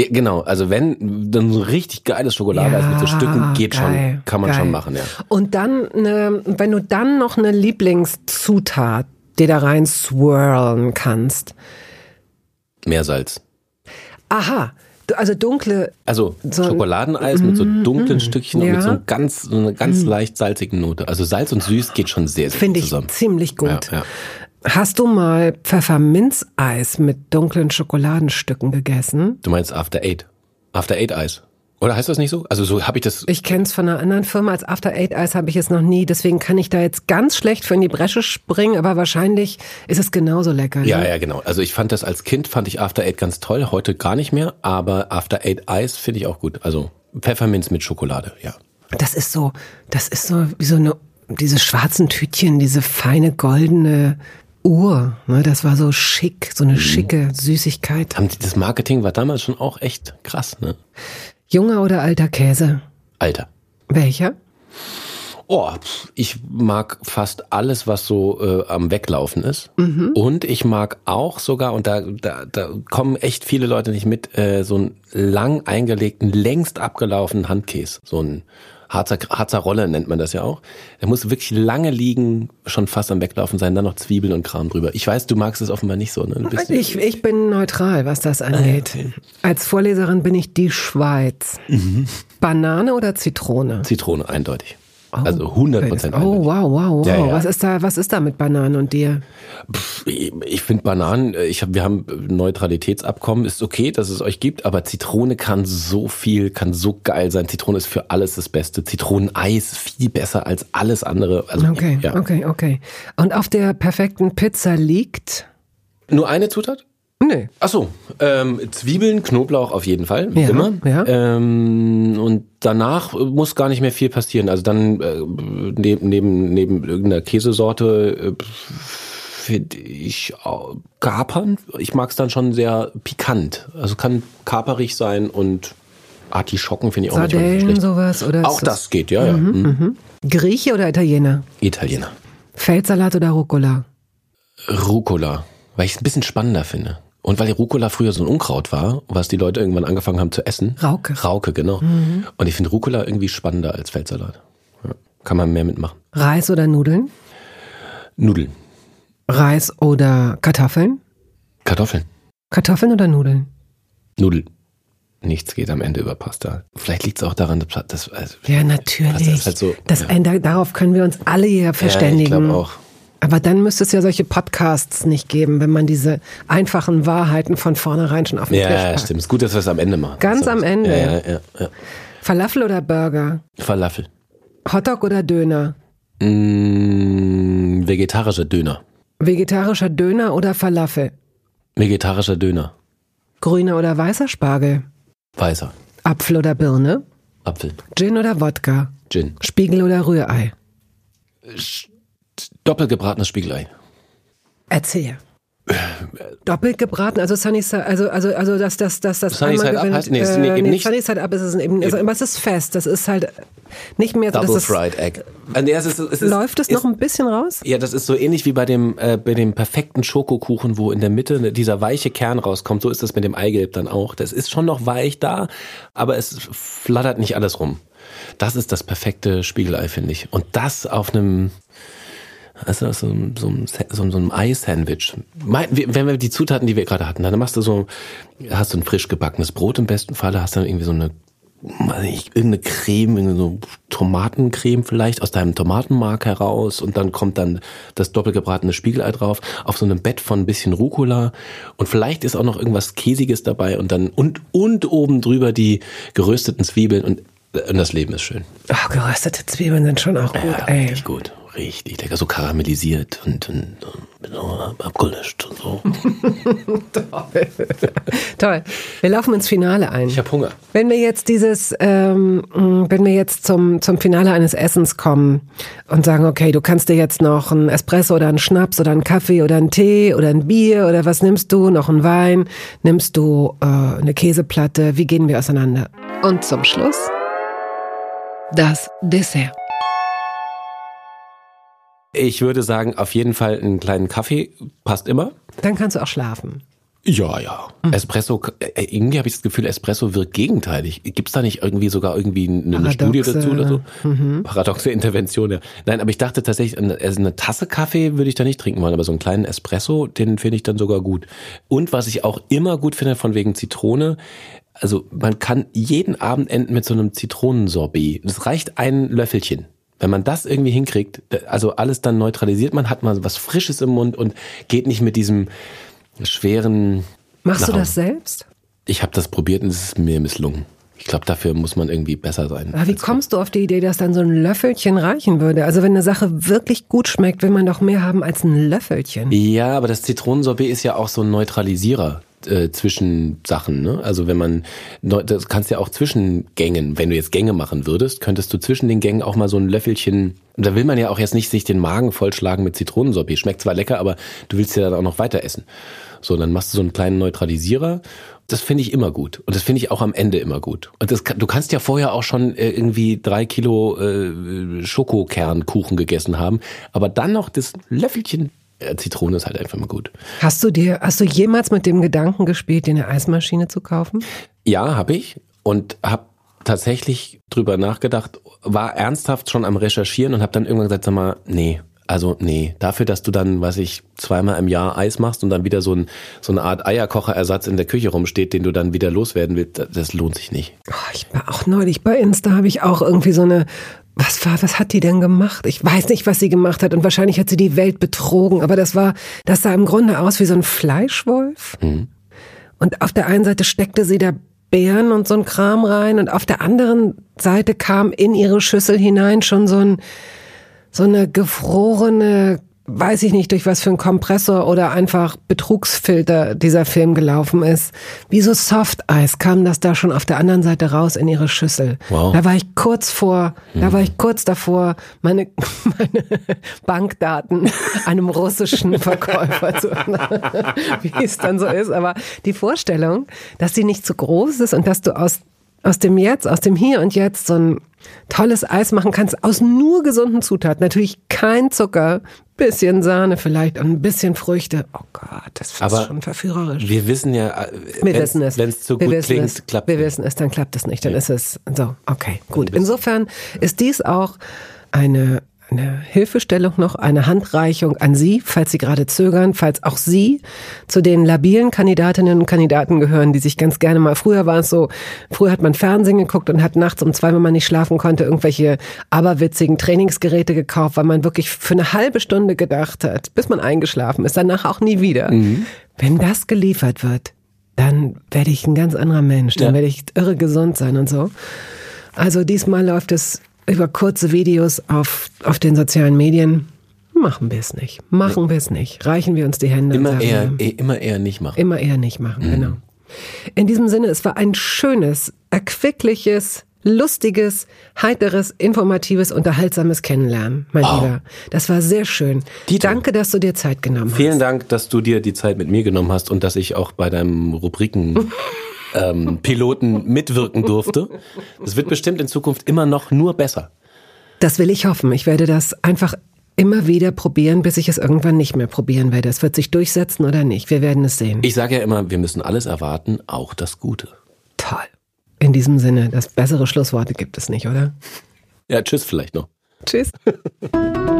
Ja, genau, also wenn dann so richtig geiles Schokoladeeis mit so Stücken geht geil, schon, kann man geil. schon machen, ja. Und dann, ne, wenn du dann noch eine Lieblingszutat dir da rein swirlen kannst. Meersalz. Aha, also dunkle, Also So Schokoladeneis mit so dunklen Stückchen und ja. mit so, einem ganz, so einer ganz leicht salzigen Note. Also Salz und Süß geht schon sehr, sehr finde gut ich zusammen. ziemlich gut. Ja, ja. Hast du mal Pfefferminzeis mit dunklen Schokoladenstücken gegessen? Du meinst After Eight. After Eight Eis. Oder heißt das nicht so? Also so habe ich das. Ich kenne es von einer anderen Firma. Als After Eight Eis habe ich es noch nie. Deswegen kann ich da jetzt ganz schlecht für in die Bresche springen. Aber wahrscheinlich ist es genauso lecker. Ja, ne? ja, genau. Also ich fand das als Kind, fand ich After Eight ganz toll, heute gar nicht mehr, aber After Eight Eis finde ich auch gut. Also Pfefferminz mit Schokolade, ja. Das ist so, das ist so wie so eine, diese schwarzen Tütchen, diese feine goldene Uhr. Ne? Das war so schick, so eine schicke Süßigkeit. Haben die- Das Marketing war damals schon auch echt krass, ne? Junger oder alter Käse? Alter. Welcher? Oh, ich mag fast alles, was so äh, am Weglaufen ist. Und ich mag auch sogar, und da, da, da kommen echt viele Leute nicht mit, äh, so einen lang eingelegten, längst abgelaufenen Handkäse. So ein Harzer, Harzer Rolle nennt man das ja auch. Der muss wirklich lange liegen, schon fast am Weglaufen sein, dann noch Zwiebeln und Kram drüber. Ich weiß, du magst es offenbar nicht so. Ne? Ich, ich bin neutral, was das angeht. Ah, okay. Als Vorleserin bin ich die Schweiz. Mhm. Banane oder Zitrone? Zitrone, eindeutig. Oh, also 100 Prozent. Oh, wow, wow, wow. Ja, ja. Was ist da, was ist da mit Bananen und dir? Pff, ich, ich finde Bananen, äh, ich hab, wir haben Neutralitätsabkommen, ist okay, dass es euch gibt, aber Zitrone kann so viel, kann so geil sein. Zitrone ist für alles das Beste. Zitroneneis viel besser als alles andere. Also, okay, ja. okay, okay. Und auf der perfekten Pizza liegt? Nur eine Zutat? Nee. Ach so, ähm, Zwiebeln, Knoblauch auf jeden Fall, ja, immer. Ja. Ähm, und danach muss gar nicht mehr viel passieren. Also dann äh, neben, neben, neben irgendeiner Käsesorte äh, finde ich äh, Kapern. Ich mag es dann schon sehr pikant. Also kann kaperig sein und Artischocken finde ich auch Sardellen, nicht schlecht. sowas oder Auch das, das geht, ja, ja. Mhm, mhm. Grieche oder Italiener? Italiener. Feldsalat oder Rucola? Rucola, weil ich es ein bisschen spannender finde. Und weil die Rucola früher so ein Unkraut war, was die Leute irgendwann angefangen haben zu essen. Rauke. Rauke, genau. Mhm. Und ich finde Rucola irgendwie spannender als Feldsalat. Ja, kann man mehr mitmachen. Reis oder Nudeln? Nudeln. Reis oder Kartoffeln? Kartoffeln. Kartoffeln oder Nudeln? Nudeln. Nichts geht am Ende über Pasta. Vielleicht liegt es auch daran, dass das. Also, ja, natürlich. Halt so, das, ja. Darauf können wir uns alle hier verständigen. Ja, ich glaube auch. Aber dann müsste es ja solche Podcasts nicht geben, wenn man diese einfachen Wahrheiten von vornherein schon auf den ja, Tisch packt. Ja, stimmt. Es ist gut, dass wir es am Ende machen. Ganz am Ende. Ja, ja, ja, Falafel oder Burger? Falafel. Hotdog oder Döner? Mm, vegetarischer Döner. Vegetarischer Döner oder Falafel? Vegetarischer Döner. Grüner oder weißer Spargel? Weißer. Apfel oder Birne? Apfel. Gin oder Wodka? Gin. Spiegel oder Rührei? Doppelgebratenes Spiegelei. Erzähl. Doppelt gebraten, also Sunny Side, also also also dass das das das Sunny Side Up heißt nee, ist äh, eben nee, nicht. Sunny Side Up ist es eben, also, aber es ist fest, das ist halt nicht mehr Double das Fried Egg. Äh, nee, es ist, es ist, läuft es noch ein bisschen raus? Ja, das ist so ähnlich wie bei dem äh, bei dem perfekten Schokokuchen, wo in der Mitte dieser weiche Kern rauskommt. So ist das mit dem Eigelb dann auch. Das ist schon noch weich da, aber es flattert nicht alles rum. Das ist das perfekte Spiegelei, finde ich. Und das auf einem also so, so, so, so ein Ei-Sandwich. Wenn wir die Zutaten, die wir gerade hatten, dann machst du so, hast du ein frisch gebackenes Brot im besten Falle, hast dann irgendwie so eine, nicht, irgendeine Creme, irgendeine so Tomatencreme vielleicht aus deinem Tomatenmark heraus und dann kommt dann das doppelgebratene Spiegelei drauf auf so einem Bett von ein bisschen Rucola und vielleicht ist auch noch irgendwas Käsiges dabei und dann und und oben drüber die gerösteten Zwiebeln und, und das Leben ist schön. Oh, geröstete Zwiebeln sind schon auch gut, ja, ey. Richtig gut richtig lecker, so karamellisiert und, und, und so abgelöscht und so. *laughs* Toll. Toll. Wir laufen ins Finale ein. Ich habe Hunger. Wenn wir jetzt dieses, ähm, wenn wir jetzt zum, zum Finale eines Essens kommen und sagen, okay, du kannst dir jetzt noch einen Espresso oder einen Schnaps oder einen Kaffee oder einen Tee oder ein Bier oder was nimmst du, noch einen Wein, nimmst du äh, eine Käseplatte, wie gehen wir auseinander? Und zum Schluss das Dessert. Ich würde sagen, auf jeden Fall einen kleinen Kaffee passt immer. Dann kannst du auch schlafen. Ja, ja. Mhm. Espresso, äh, irgendwie habe ich das Gefühl, Espresso wirkt gegenteilig. Gibt es da nicht irgendwie sogar irgendwie eine Paradoxe. Studie dazu oder so? Mhm. Paradoxe Intervention, ja. Nein, aber ich dachte tatsächlich, also eine Tasse Kaffee würde ich da nicht trinken wollen, aber so einen kleinen Espresso, den finde ich dann sogar gut. Und was ich auch immer gut finde, von wegen Zitrone, also man kann jeden Abend enden mit so einem Zitronensorbet. Das reicht ein Löffelchen. Wenn man das irgendwie hinkriegt, also alles dann neutralisiert man, hat man was Frisches im Mund und geht nicht mit diesem schweren. Machst du das selbst? Ich habe das probiert und es ist mir misslungen. Ich glaube, dafür muss man irgendwie besser sein. Aber wie kommst du auf die Idee, dass dann so ein Löffelchen reichen würde? Also wenn eine Sache wirklich gut schmeckt, will man doch mehr haben als ein Löffelchen. Ja, aber das Zitronensorbet ist ja auch so ein Neutralisierer äh, zwischen Sachen. Ne? Also wenn man, das kannst ja auch zwischen Gängen, wenn du jetzt Gänge machen würdest, könntest du zwischen den Gängen auch mal so ein Löffelchen, da will man ja auch jetzt nicht sich den Magen vollschlagen mit Zitronensorbet. Schmeckt zwar lecker, aber du willst ja dann auch noch weiter essen. So, dann machst du so einen kleinen Neutralisierer. Das finde ich immer gut. Und das finde ich auch am Ende immer gut. Und das, du kannst ja vorher auch schon äh, irgendwie drei Kilo äh, Schokokernkuchen gegessen haben, aber dann noch das Löffelchen Zitrone ist halt einfach mal gut. Hast du dir, hast du jemals mit dem Gedanken gespielt, dir eine Eismaschine zu kaufen? Ja, habe ich und habe tatsächlich drüber nachgedacht, war ernsthaft schon am Recherchieren und habe dann irgendwann gesagt, sag mal, nee, also nee, dafür, dass du dann, was ich, zweimal im Jahr Eis machst und dann wieder so, ein, so eine Art Eierkocherersatz in der Küche rumsteht, den du dann wieder loswerden willst, das lohnt sich nicht. Oh, ich war auch neulich bei Insta, habe ich auch irgendwie so eine was war, was hat die denn gemacht? Ich weiß nicht, was sie gemacht hat und wahrscheinlich hat sie die Welt betrogen, aber das war, das sah im Grunde aus wie so ein Fleischwolf. Mhm. Und auf der einen Seite steckte sie da Beeren und so ein Kram rein und auf der anderen Seite kam in ihre Schüssel hinein schon so ein, so eine gefrorene weiß ich nicht, durch was für ein Kompressor oder einfach Betrugsfilter dieser Film gelaufen ist. Wie so Softeis kam das da schon auf der anderen Seite raus in ihre Schüssel. Wow. Da war ich kurz vor, hm. da war ich kurz davor, meine, *laughs* meine Bankdaten einem russischen Verkäufer zu, *laughs* wie es dann so ist. Aber die Vorstellung, dass sie nicht zu groß ist und dass du aus aus dem Jetzt, aus dem Hier und Jetzt so ein tolles Eis machen kannst aus nur gesunden Zutaten. Natürlich kein Zucker, bisschen Sahne vielleicht und ein bisschen Früchte. Oh Gott, das ist Aber schon verführerisch. Wir wissen ja, äh, wenn es zu gut klingt, es. klappt Wir wissen es, dann klappt es nicht. Dann ja. ist es so, okay, gut. Insofern ist dies auch eine eine Hilfestellung noch, eine Handreichung an Sie, falls Sie gerade zögern, falls auch Sie zu den labilen Kandidatinnen und Kandidaten gehören, die sich ganz gerne mal, früher war es so, früher hat man Fernsehen geguckt und hat nachts um zwei, wenn man nicht schlafen konnte, irgendwelche aberwitzigen Trainingsgeräte gekauft, weil man wirklich für eine halbe Stunde gedacht hat, bis man eingeschlafen ist, danach auch nie wieder. Mhm. Wenn das geliefert wird, dann werde ich ein ganz anderer Mensch, dann ja. werde ich irre gesund sein und so. Also diesmal läuft es über kurze Videos auf, auf den sozialen Medien. Machen wir es nicht. Machen wir es nicht. Reichen wir uns die Hände. Immer eher, wir, immer eher nicht machen. Immer eher nicht machen, mhm. genau. In diesem Sinne, es war ein schönes, erquickliches, lustiges, heiteres, informatives, unterhaltsames Kennenlernen, mein oh. Lieber. Das war sehr schön. Dieter, Danke, dass du dir Zeit genommen hast. Vielen Dank, dass du dir die Zeit mit mir genommen hast und dass ich auch bei deinem Rubriken *laughs* ähm, Piloten mitwirken durfte. Es wird bestimmt in Zukunft immer noch nur besser. Das will ich hoffen. Ich werde das einfach immer wieder probieren, bis ich es irgendwann nicht mehr probieren werde. Es wird sich durchsetzen oder nicht. Wir werden es sehen. Ich sage ja immer, wir müssen alles erwarten, auch das Gute. Toll. In diesem Sinne, das bessere Schlussworte gibt es nicht, oder? Ja, tschüss vielleicht noch. Tschüss. *laughs*